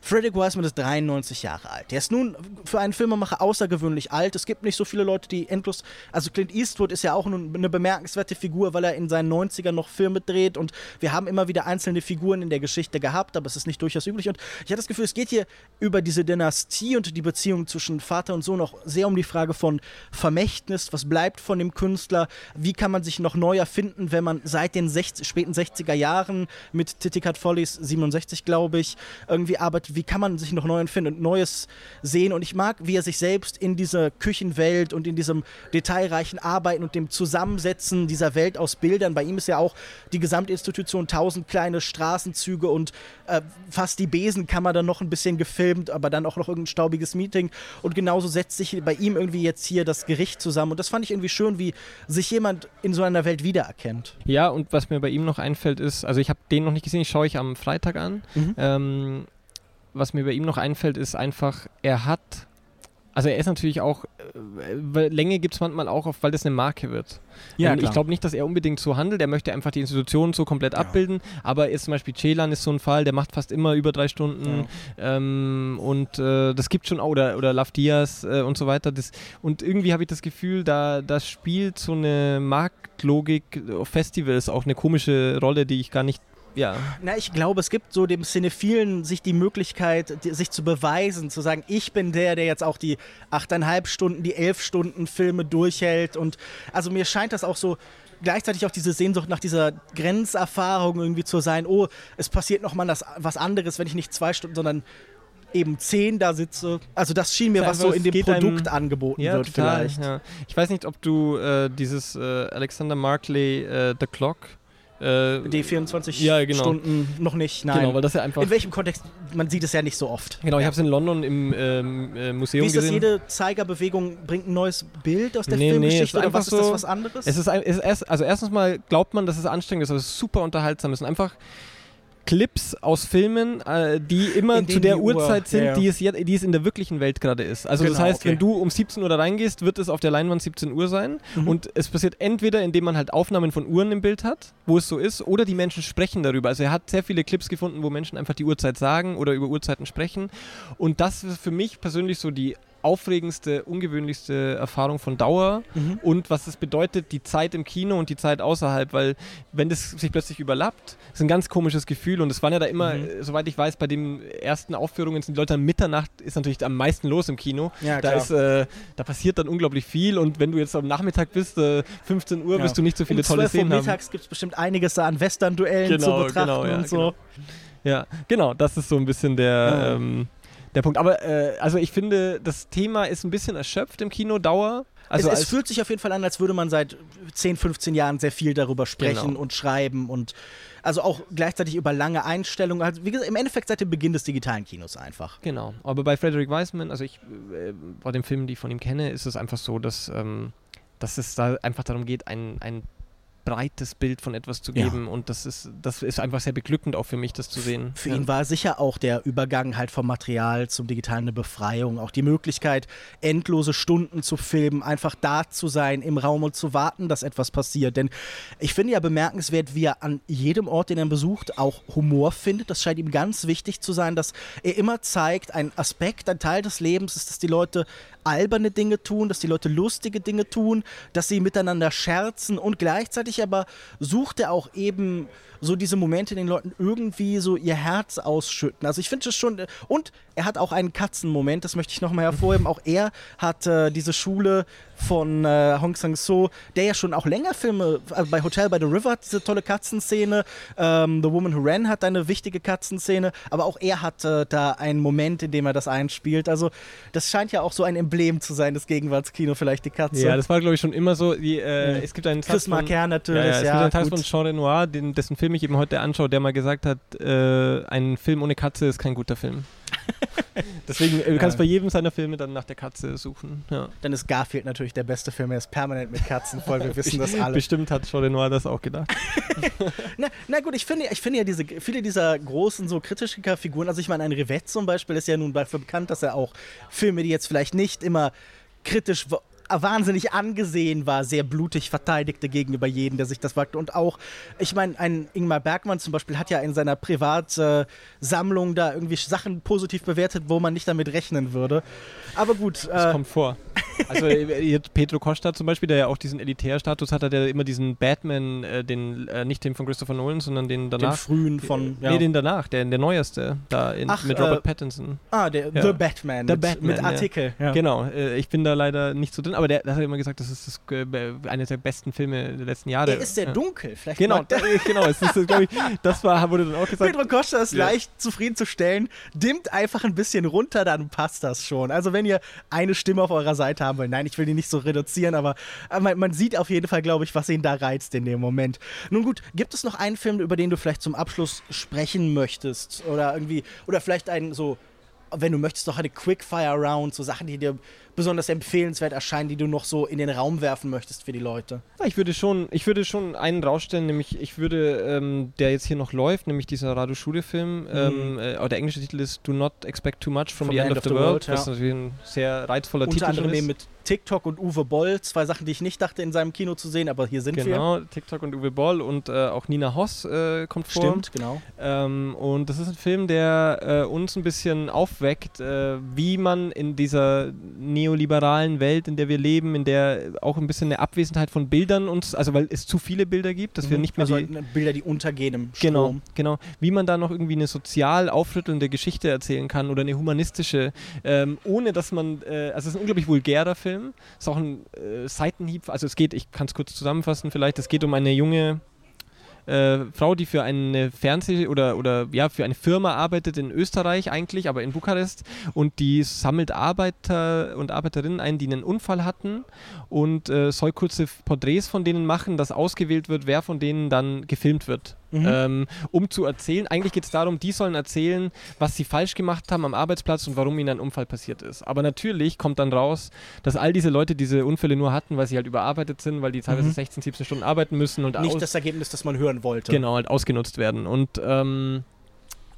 Frederick Wiseman ist 93 Jahre alt. Der ist nun für einen Filmemacher außergewöhnlich alt. Es gibt nicht so viele Leute, die endlos. Also Clint Eastwood ist ja auch eine bemerkenswerte Figur, weil er in seinen 90ern noch Filme dreht und wir haben immer wieder einzelne Figuren in der Geschichte gehabt, aber es ist nicht durchaus üblich. Und ich hatte das Gefühl, es geht hier über diese Dynastie und die Beziehung zwischen Vater und Sohn auch sehr um die Frage von Vermächtnis. Was bleibt von dem Künstler? Wie kann man sich noch neu erfinden, wenn man seit den 60, späten 60er Jahren mit Titicat Follies 67, glaube ich, irgendwie arbeitet? Wie kann man sich noch neu empfinden und Neues sehen. Und ich mag, wie er sich selbst in dieser Küchenwelt und in diesem detailreichen Arbeiten und dem Zusammensetzen dieser Welt aus Bildern, bei ihm ist ja auch die Gesamtinstitution tausend kleine Straßenzüge und äh, fast die Besenkammer dann noch ein bisschen gefilmt, aber dann auch noch irgendein staubiges Meeting. Und genauso setzt sich bei ihm irgendwie jetzt hier das Gericht zusammen. Und das fand ich irgendwie schön, wie sich jemand in so einer Welt wiedererkennt. Ja, und was mir bei ihm noch einfällt, ist, also ich habe den noch nicht gesehen, ich schaue ich am Freitag an. Mhm. Ähm, was mir bei ihm noch einfällt, ist einfach, er hat, also er ist natürlich auch, äh, Länge gibt es manchmal auch, auf, weil das eine Marke wird. Ja, ich glaube nicht, dass er unbedingt so handelt, er möchte einfach die Institutionen so komplett ja. abbilden, aber ist zum Beispiel Celan ist so ein Fall, der macht fast immer über drei Stunden ja. ähm, und äh, das gibt schon auch, oder, oder Love Diaz äh, und so weiter. Das, und irgendwie habe ich das Gefühl, da das spielt so eine Marktlogik auf Festivals auch eine komische Rolle, die ich gar nicht ja. Na, ich glaube, es gibt so dem Cinephilen sich die Möglichkeit, die, sich zu beweisen, zu sagen, ich bin der, der jetzt auch die achteinhalb Stunden, die elf Stunden Filme durchhält. Und also mir scheint das auch so gleichzeitig auch diese Sehnsucht nach dieser Grenzerfahrung irgendwie zu sein, oh, es passiert nochmal was anderes, wenn ich nicht zwei Stunden, sondern eben zehn da sitze. Also das schien mir, was so in dem Produkt einem, angeboten ja, wird total, vielleicht. Ja. Ich weiß nicht, ob du äh, dieses äh, Alexander Markley äh, The Clock äh, die 24 ja, genau. Stunden noch nicht, nein. Genau, weil das ja einfach. In welchem Kontext? Man sieht es ja nicht so oft. Genau, ich habe es in London im ähm, äh, Museum Wie ist gesehen. das, jede Zeigerbewegung bringt ein neues Bild aus der nee, Filmgeschichte nee, oder was so, ist das was anderes? Es ist, es ist, also erstens mal glaubt man, dass es anstrengend ist, aber es ist super unterhaltsam. Es ist einfach Clips aus Filmen, äh, die immer zu der Uhrzeit Uhr, sind, ja, ja. Die, es die es in der wirklichen Welt gerade ist. Also genau, das heißt, okay. wenn du um 17 Uhr da reingehst, wird es auf der Leinwand 17 Uhr sein. Mhm. Und es passiert entweder, indem man halt Aufnahmen von Uhren im Bild hat, wo es so ist, oder die Menschen sprechen darüber. Also er hat sehr viele Clips gefunden, wo Menschen einfach die Uhrzeit sagen oder über Uhrzeiten sprechen. Und das ist für mich persönlich so die aufregendste, ungewöhnlichste Erfahrung von Dauer mhm. und was es bedeutet, die Zeit im Kino und die Zeit außerhalb, weil wenn das sich plötzlich überlappt, ist ein ganz komisches Gefühl und es waren ja da immer, mhm. soweit ich weiß, bei den ersten Aufführungen sind die Leute an Mitternacht ist natürlich am meisten los im Kino. Ja, da, ist, äh, da passiert dann unglaublich viel und wenn du jetzt am Nachmittag bist, äh, 15 Uhr, ja. wirst du nicht so viele um tolle Szenen haben. mittags gibt es bestimmt einiges da an Western-Duellen genau, zu betrachten genau, ja, und so. Genau. Ja, genau, das ist so ein bisschen der, ähm, der Punkt. Aber äh, also ich finde, das Thema ist ein bisschen erschöpft im Kino, Dauer. Also es, es fühlt sich auf jeden Fall an, als würde man seit 10, 15 Jahren sehr viel darüber sprechen genau. und schreiben und also auch gleichzeitig über lange Einstellungen. Also wie gesagt, im Endeffekt seit dem Beginn des digitalen Kinos einfach. Genau. Aber bei Frederick Wiseman, also ich äh, bei den Filmen, die ich von ihm kenne, ist es einfach so, dass, ähm, dass es da einfach darum geht, ein, ein breites Bild von etwas zu geben. Ja. Und das ist, das ist einfach sehr beglückend auch für mich, das zu sehen. Für ja. ihn war sicher auch der Übergang halt vom Material zum Digitalen eine Befreiung. Auch die Möglichkeit, endlose Stunden zu filmen, einfach da zu sein im Raum und zu warten, dass etwas passiert. Denn ich finde ja bemerkenswert, wie er an jedem Ort, den er besucht, auch Humor findet. Das scheint ihm ganz wichtig zu sein, dass er immer zeigt, ein Aspekt, ein Teil des Lebens ist, dass die Leute alberne Dinge tun, dass die Leute lustige Dinge tun, dass sie miteinander scherzen und gleichzeitig aber sucht er auch eben so diese Momente, denen Leuten irgendwie so ihr Herz ausschütten. Also ich finde es schon, und er hat auch einen Katzenmoment, das möchte ich nochmal hervorheben. Auch er hat äh, diese Schule von äh, Hong Sang-so, der ja schon auch länger Filme, also bei Hotel by the River hat diese tolle Katzenszene, ähm, The Woman Who Ran hat eine wichtige Katzenszene, aber auch er hat äh, da einen Moment, in dem er das einspielt. Also das scheint ja auch so ein Emblem zu sein, das Gegenwartskino, vielleicht die Katze. Ja, das war glaube ich schon immer so. Die, äh, ja. Es gibt einen Chris Marker natürlich. Ja, ja, es ja, gibt einen Teil von Jean Renoir, den, dessen Film ich eben heute anschaue, der mal gesagt hat, äh, ein Film ohne Katze ist kein guter Film. Deswegen, äh, du kannst bei jedem seiner Filme dann nach der Katze suchen. Ja. Dann ist Garfield natürlich der beste Film. Er ist permanent mit Katzen voll. Wir wissen das alle. Bestimmt hat Jean Renoir das auch gedacht. na, na, gut, ich finde, ich finde ja diese, viele dieser großen so Kritikerfiguren, also ich meine, ein Rivette zum Beispiel ist ja nun dafür bekannt, dass er auch Filme, die jetzt vielleicht nicht immer kritisch wahnsinnig angesehen war, sehr blutig verteidigte gegenüber jedem, der sich das wagte. Und auch, ich meine, ein Ingmar Bergmann zum Beispiel hat ja in seiner Privatsammlung äh, da irgendwie Sachen positiv bewertet, wo man nicht damit rechnen würde. Aber gut. Das äh, kommt vor. Also äh, Pedro Costa zum Beispiel, der ja auch diesen Elitärstatus hat, hat er immer diesen Batman, äh, den äh, nicht den von Christopher Nolan, sondern den danach. Den frühen von. Ja. Nee, den danach, der, der neueste, da in, Ach, mit Robert äh, Pattinson. Ah, der ja. The Batman. The mit, Batman mit Artikel. Ja. Genau, äh, ich bin da leider nicht so drin, aber der, der hat immer gesagt, das ist das, äh, einer der besten Filme der letzten Jahre. Der ist sehr dunkel, vielleicht. Genau, da, genau, es ist, ich, das war, wurde dann auch gesagt. Pedro Costa ist leicht zufriedenzustellen, dimmt einfach ein bisschen runter, dann passt das schon. Also wenn ihr eine Stimme auf eurer Seite haben wollt, nein, ich will die nicht so reduzieren, aber, man, man sieht auf jeden Fall, glaube ich, was ihn da reizt in dem Moment. Nun gut, gibt es noch einen Film, über den du vielleicht zum Abschluss sprechen möchtest? Oder irgendwie, oder vielleicht einen so, wenn du möchtest, noch eine Quickfire-Round, so Sachen, die dir besonders empfehlenswert erscheinen, die du noch so in den Raum werfen möchtest für die Leute? Ich würde schon, ich würde schon einen rausstellen, nämlich ich würde, ähm, der jetzt hier noch läuft, nämlich dieser Radu Schule-Film, mhm. ähm, äh, der englische Titel ist Do Not Expect Too Much from, from the, End, of the, World, world ja. was natürlich ein sehr reizvoller Unter Titel anderem ist. mit TikTok und Uwe Boll, zwei Sachen, die ich nicht dachte, in seinem Kino zu sehen, aber hier sind genau, wir. Genau, TikTok und Uwe Boll und äh, auch Nina Hoss äh, kommt vor. Stimmt, genau. Ähm, und das ist ein Film, der äh, uns ein bisschen aufweckt, äh, wie man in dieser neoliberalen Welt, in der wir leben, in der auch ein bisschen eine Abwesenheit von Bildern uns, also weil es zu viele Bilder gibt, dass mhm. wir nicht mehr also die, Bilder, die untergehen im Strom. Genau, genau. Wie man da noch irgendwie eine sozial aufrüttelnde Geschichte erzählen kann oder eine humanistische, ähm, ohne dass man, äh, also es ist ein unglaublich vulgärer Film, es ist auch ein äh, Seitenhieb. Also es geht, ich kann es kurz zusammenfassen vielleicht, es geht um eine junge äh, Frau, die für eine Fernseh- oder, oder ja, für eine Firma arbeitet in Österreich eigentlich, aber in Bukarest. Und die sammelt Arbeiter und Arbeiterinnen ein, die einen Unfall hatten. Und äh, soll kurze Porträts von denen machen, dass ausgewählt wird, wer von denen dann gefilmt wird mhm. ähm, um zu erzählen. Eigentlich geht es darum, die sollen erzählen, was sie falsch gemacht haben am Arbeitsplatz und warum ihnen ein Unfall passiert ist. Aber natürlich kommt dann raus, dass all diese Leute diese Unfälle nur hatten, weil sie halt überarbeitet sind, weil die teilweise mhm. 16, 17 Stunden arbeiten müssen und nicht das Ergebnis, das man hören wollte. Genau, halt ausgenutzt werden. Und ähm,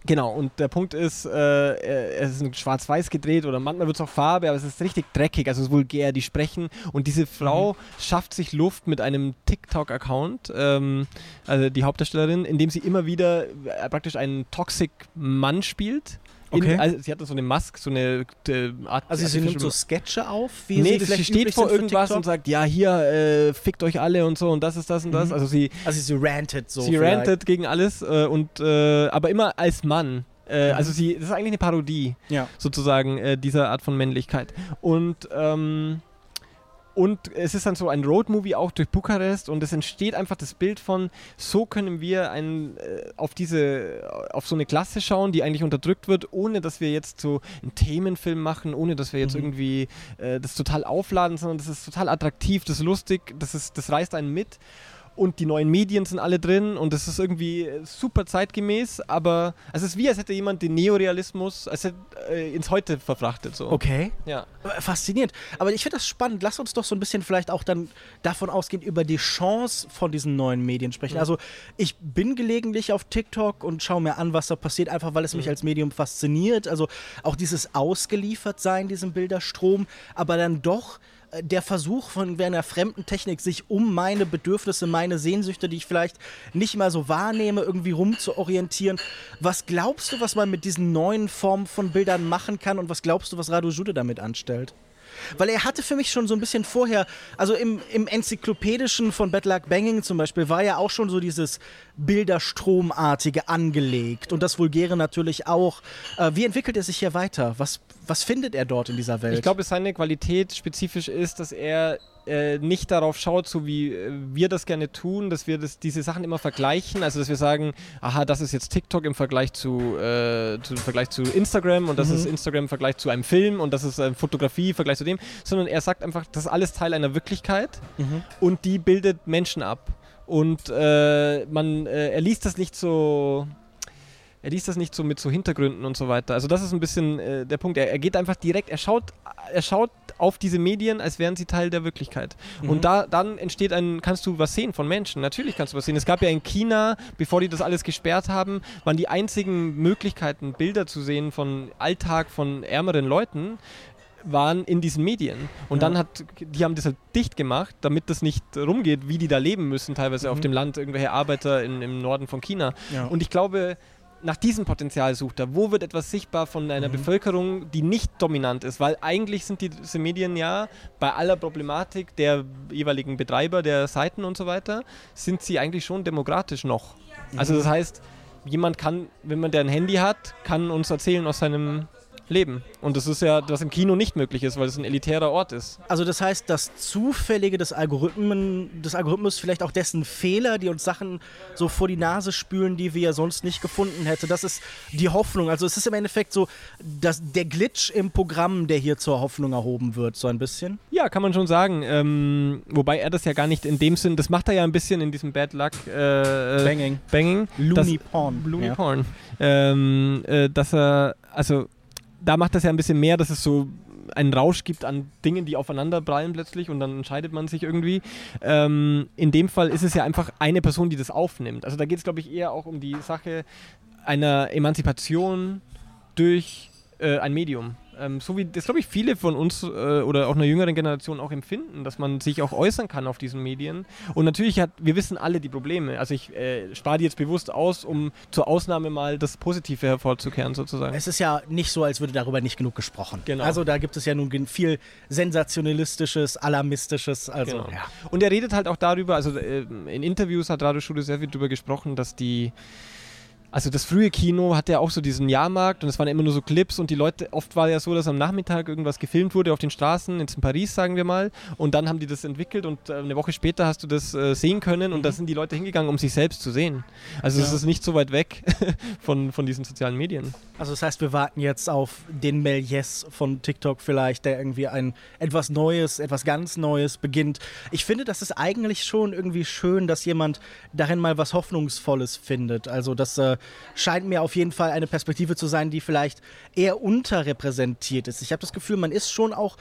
Genau, und der Punkt ist, äh, es ist schwarz-weiß gedreht oder manchmal wird es auch Farbe, aber es ist richtig dreckig, also es ist vulgär, die sprechen. Und diese Frau mhm. schafft sich Luft mit einem TikTok-Account, ähm, also die Hauptdarstellerin, indem sie immer wieder äh, praktisch einen Toxic-Mann spielt Okay. In, also sie hatte so eine Maske, so eine äh, Art. Also sie nimmt so Sketche auf, wie nee, sie, sie steht vor irgendwas und sagt, ja hier äh, fickt euch alle und so und das ist das und das. Mhm. Also sie. Also sie rantet so. Sie vielleicht. rantet gegen alles äh, und äh, aber immer als Mann. Äh, mhm. Also sie, das ist eigentlich eine Parodie, ja. sozusagen äh, dieser Art von Männlichkeit. Und ähm, und es ist dann so ein Roadmovie auch durch Bukarest und es entsteht einfach das Bild von, so können wir ein, äh, auf diese, auf so eine Klasse schauen, die eigentlich unterdrückt wird, ohne dass wir jetzt so einen Themenfilm machen, ohne dass wir jetzt mhm. irgendwie äh, das total aufladen, sondern das ist total attraktiv, das ist lustig, das, ist, das reißt einen mit und die neuen Medien sind alle drin und es ist irgendwie super zeitgemäß, aber es ist wie, als hätte jemand den Neorealismus als hätte, äh, ins Heute verfrachtet. So. Okay. Ja. Faszinierend. Aber ich finde das spannend. Lass uns doch so ein bisschen vielleicht auch dann davon ausgehen, über die Chance von diesen neuen Medien sprechen. Mhm. Also ich bin gelegentlich auf TikTok und schaue mir an, was da passiert, einfach weil es mich mhm. als Medium fasziniert. Also auch dieses Ausgeliefertsein, diesem Bilderstrom, aber dann doch äh, der Versuch von einer fremden Technik, sich um meine Bedürfnisse, meine Sehnsüchte, die ich vielleicht nicht mal so wahrnehme, irgendwie rumzuorientieren. Was glaubst du, was man mit diesen neuen Formen von Bildern machen kann und was glaubst du, was Radu Jude damit anstellt? Weil er hatte für mich schon so ein bisschen vorher, also im, im Enzyklopädischen von Bad Luck Banging zum Beispiel, war ja auch schon so dieses Bilderstromartige angelegt und das Vulgäre natürlich auch. Äh, wie entwickelt er sich hier weiter? Was, was findet er dort in dieser Welt? Ich glaube, seine Qualität spezifisch ist, dass er äh, nicht darauf schaut, so wie äh, wir das gerne tun, dass wir das, diese Sachen immer vergleichen. Also, dass wir sagen, aha, das ist jetzt TikTok im Vergleich zu, äh, zu, im Vergleich zu Instagram und das mhm. ist Instagram im Vergleich zu einem Film und das ist äh, Fotografie im Vergleich zu dem, sondern er sagt einfach, das ist alles Teil einer Wirklichkeit mhm. und die bildet Menschen ab. Und äh, man, äh, er liest das nicht so er liest das nicht so mit so Hintergründen und so weiter. Also das ist ein bisschen äh, der Punkt. Er, er, geht einfach direkt, er schaut, er schaut auf diese Medien, als wären sie Teil der Wirklichkeit. Mhm. Und da dann entsteht ein, kannst du was sehen von Menschen. Natürlich kannst du was sehen. Es gab ja in China, bevor die das alles gesperrt haben, waren die einzigen Möglichkeiten, Bilder zu sehen von Alltag von ärmeren Leuten, waren in diesen Medien. Und ja. dann hat, die haben das halt dicht gemacht, damit das nicht rumgeht, wie die da leben müssen, teilweise mhm. auf dem Land, irgendwelche Arbeiter in, im Norden von China. Ja. Und ich glaube, nach diesem Potenzial sucht er. Wo wird etwas sichtbar von einer mhm. Bevölkerung, die nicht dominant ist? Weil eigentlich sind die, diese Medien ja bei aller Problematik der jeweiligen Betreiber der Seiten und so weiter, sind sie eigentlich schon demokratisch noch. Mhm. Also das heißt, jemand kann, wenn man der ein Handy hat, kann uns erzählen aus seinem leben. Und das ist ja, was im Kino nicht möglich ist, weil es ein elitärer Ort ist. Also das heißt, das Zufällige des, Algorithmen, des Algorithmus, vielleicht auch dessen Fehler, die uns Sachen so vor die Nase spülen, die wir ja sonst nicht gefunden hätten, das ist die Hoffnung. Also es ist im Endeffekt so dass der Glitch im Programm, der hier zur Hoffnung erhoben wird, so ein bisschen. Ja, kann man schon sagen. Ähm, wobei er das ja gar nicht in dem Sinn, das macht er ja ein bisschen in diesem Bad Luck äh, Banging. Banging. Looney Porn. Looney ja. Porn. Ähm, äh, dass er, also da macht das ja ein bisschen mehr, dass es so einen Rausch gibt an Dingen, die aufeinander prallen plötzlich und dann entscheidet man sich irgendwie. Ähm, in dem Fall ist es ja einfach eine Person, die das aufnimmt. Also da geht es, glaube ich, eher auch um die Sache einer Emanzipation durch äh, ein Medium ähm, so wie das, glaube ich, viele von uns äh, oder auch einer jüngeren Generation auch empfinden, dass man sich auch äußern kann auf diesen Medien. Und natürlich hat, wir wissen alle die Probleme. Also ich äh, spare die jetzt bewusst aus, um zur Ausnahme mal das Positive hervorzukehren sozusagen. Es ist ja nicht so, als würde darüber nicht genug gesprochen. Genau. Also da gibt es ja nun viel sensationalistisches, alarmistisches. Also, genau. ja. Und er redet halt auch darüber, also äh, in Interviews hat Radio Schule sehr viel darüber gesprochen, dass die also das frühe Kino hatte ja auch so diesen Jahrmarkt und es waren immer nur so Clips und die Leute, oft war ja so, dass am Nachmittag irgendwas gefilmt wurde auf den Straßen, jetzt in Paris sagen wir mal, und dann haben die das entwickelt und äh, eine Woche später hast du das äh, sehen können und mhm. da sind die Leute hingegangen, um sich selbst zu sehen. Also es ist nicht so weit weg von, von diesen sozialen Medien. Also das heißt, wir warten jetzt auf den Melies von TikTok vielleicht, der irgendwie ein etwas Neues, etwas ganz Neues beginnt. Ich finde, das ist eigentlich schon irgendwie schön, dass jemand darin mal was Hoffnungsvolles findet. Also das äh, scheint mir auf jeden Fall eine Perspektive zu sein, die vielleicht eher unterrepräsentiert ist. Ich habe das Gefühl, man ist schon auch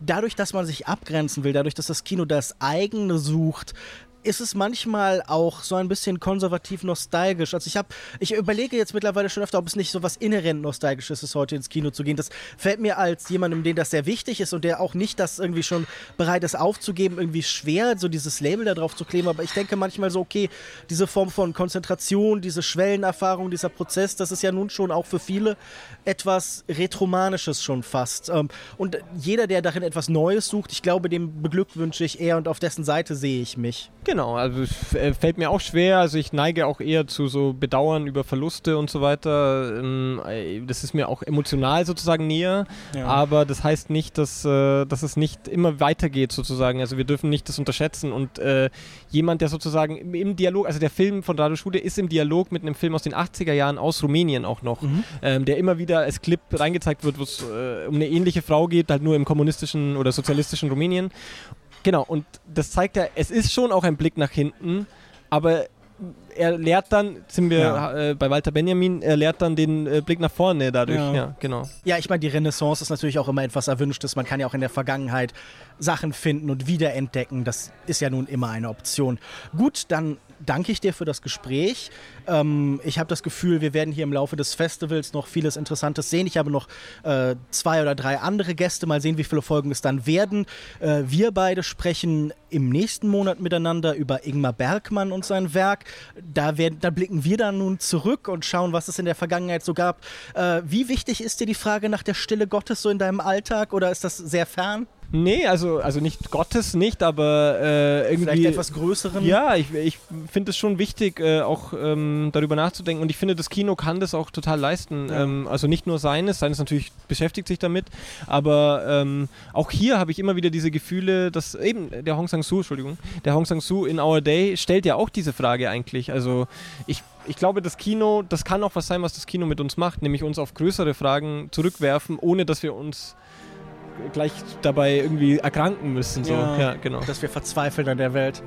dadurch, dass man sich abgrenzen will, dadurch, dass das Kino das eigene sucht, ist es manchmal auch so ein bisschen konservativ nostalgisch. Also ich habe, ich überlege jetzt mittlerweile schon öfter, ob es nicht so was inhärent nostalgisches ist, heute ins Kino zu gehen. Das fällt mir als jemandem, dem das sehr wichtig ist und der auch nicht das irgendwie schon bereit ist aufzugeben, irgendwie schwer, so dieses Label da drauf zu kleben. Aber ich denke manchmal so, okay, diese Form von Konzentration, diese Schwellenerfahrung, dieser Prozess, das ist ja nun schon auch für viele etwas Retromanisches schon fast. Ähm, und jeder, der darin etwas Neues sucht, ich glaube, dem beglückwünsche ich eher und auf dessen Seite sehe ich mich. Genau, also es äh, fällt mir auch schwer. Also ich neige auch eher zu so Bedauern über Verluste und so weiter. Ähm, äh, das ist mir auch emotional sozusagen näher. Ja. Aber das heißt nicht, dass, äh, dass es nicht immer weitergeht sozusagen. Also wir dürfen nicht das unterschätzen. Und äh, jemand, der sozusagen im Dialog, also der Film von Radio Schule ist im Dialog mit einem Film aus den 80er Jahren aus Rumänien auch noch, mhm. ähm, der immer wieder als Clip reingezeigt wird, wo es äh, um eine ähnliche Frau geht, halt nur im kommunistischen oder sozialistischen Rumänien. Genau, und das zeigt ja, es ist schon auch ein Blick nach hinten, aber er lehrt dann, sind wir ja. äh, bei Walter Benjamin, er lehrt dann den äh, Blick nach vorne dadurch. Ja, ja genau. Ja, ich meine, die Renaissance ist natürlich auch immer etwas Erwünschtes. Man kann ja auch in der Vergangenheit Sachen finden und wiederentdecken. Das ist ja nun immer eine Option. Gut, dann danke ich dir für das Gespräch. Ähm, ich habe das Gefühl, wir werden hier im Laufe des Festivals noch vieles Interessantes sehen. Ich habe noch äh, zwei oder drei andere Gäste. Mal sehen, wie viele Folgen es dann werden. Äh, wir beide sprechen im nächsten Monat miteinander über Ingmar Bergmann und sein Werk. Da, werden, da blicken wir dann nun zurück und schauen, was es in der Vergangenheit so gab. Äh, wie wichtig ist dir die Frage nach der Stille Gottes so in deinem Alltag oder ist das sehr fern? Nee, also, also nicht Gottes nicht, aber äh, irgendwie. Vielleicht etwas größeren? Ja, ich, ich finde es schon wichtig, äh, auch ähm, darüber nachzudenken. Und ich finde, das Kino kann das auch total leisten. Ja. Ähm, also nicht nur seines, seines natürlich beschäftigt sich damit, aber ähm, auch hier habe ich immer wieder diese Gefühle, dass eben der Hong Sang-soo, Entschuldigung, der Hong Sang-soo in Our Day stellt ja auch diese Frage eigentlich. Also ich ich glaube, das Kino, das kann auch was sein, was das Kino mit uns macht, nämlich uns auf größere Fragen zurückwerfen, ohne dass wir uns gleich dabei irgendwie erkranken müssen. So. Ja, ja genau. Dass wir verzweifeln an der Welt.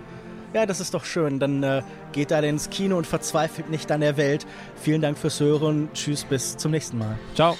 Ja, das ist doch schön. Dann äh, geht da ins Kino und verzweifelt nicht an der Welt. Vielen Dank fürs Hören. Tschüss, bis zum nächsten Mal. Ciao.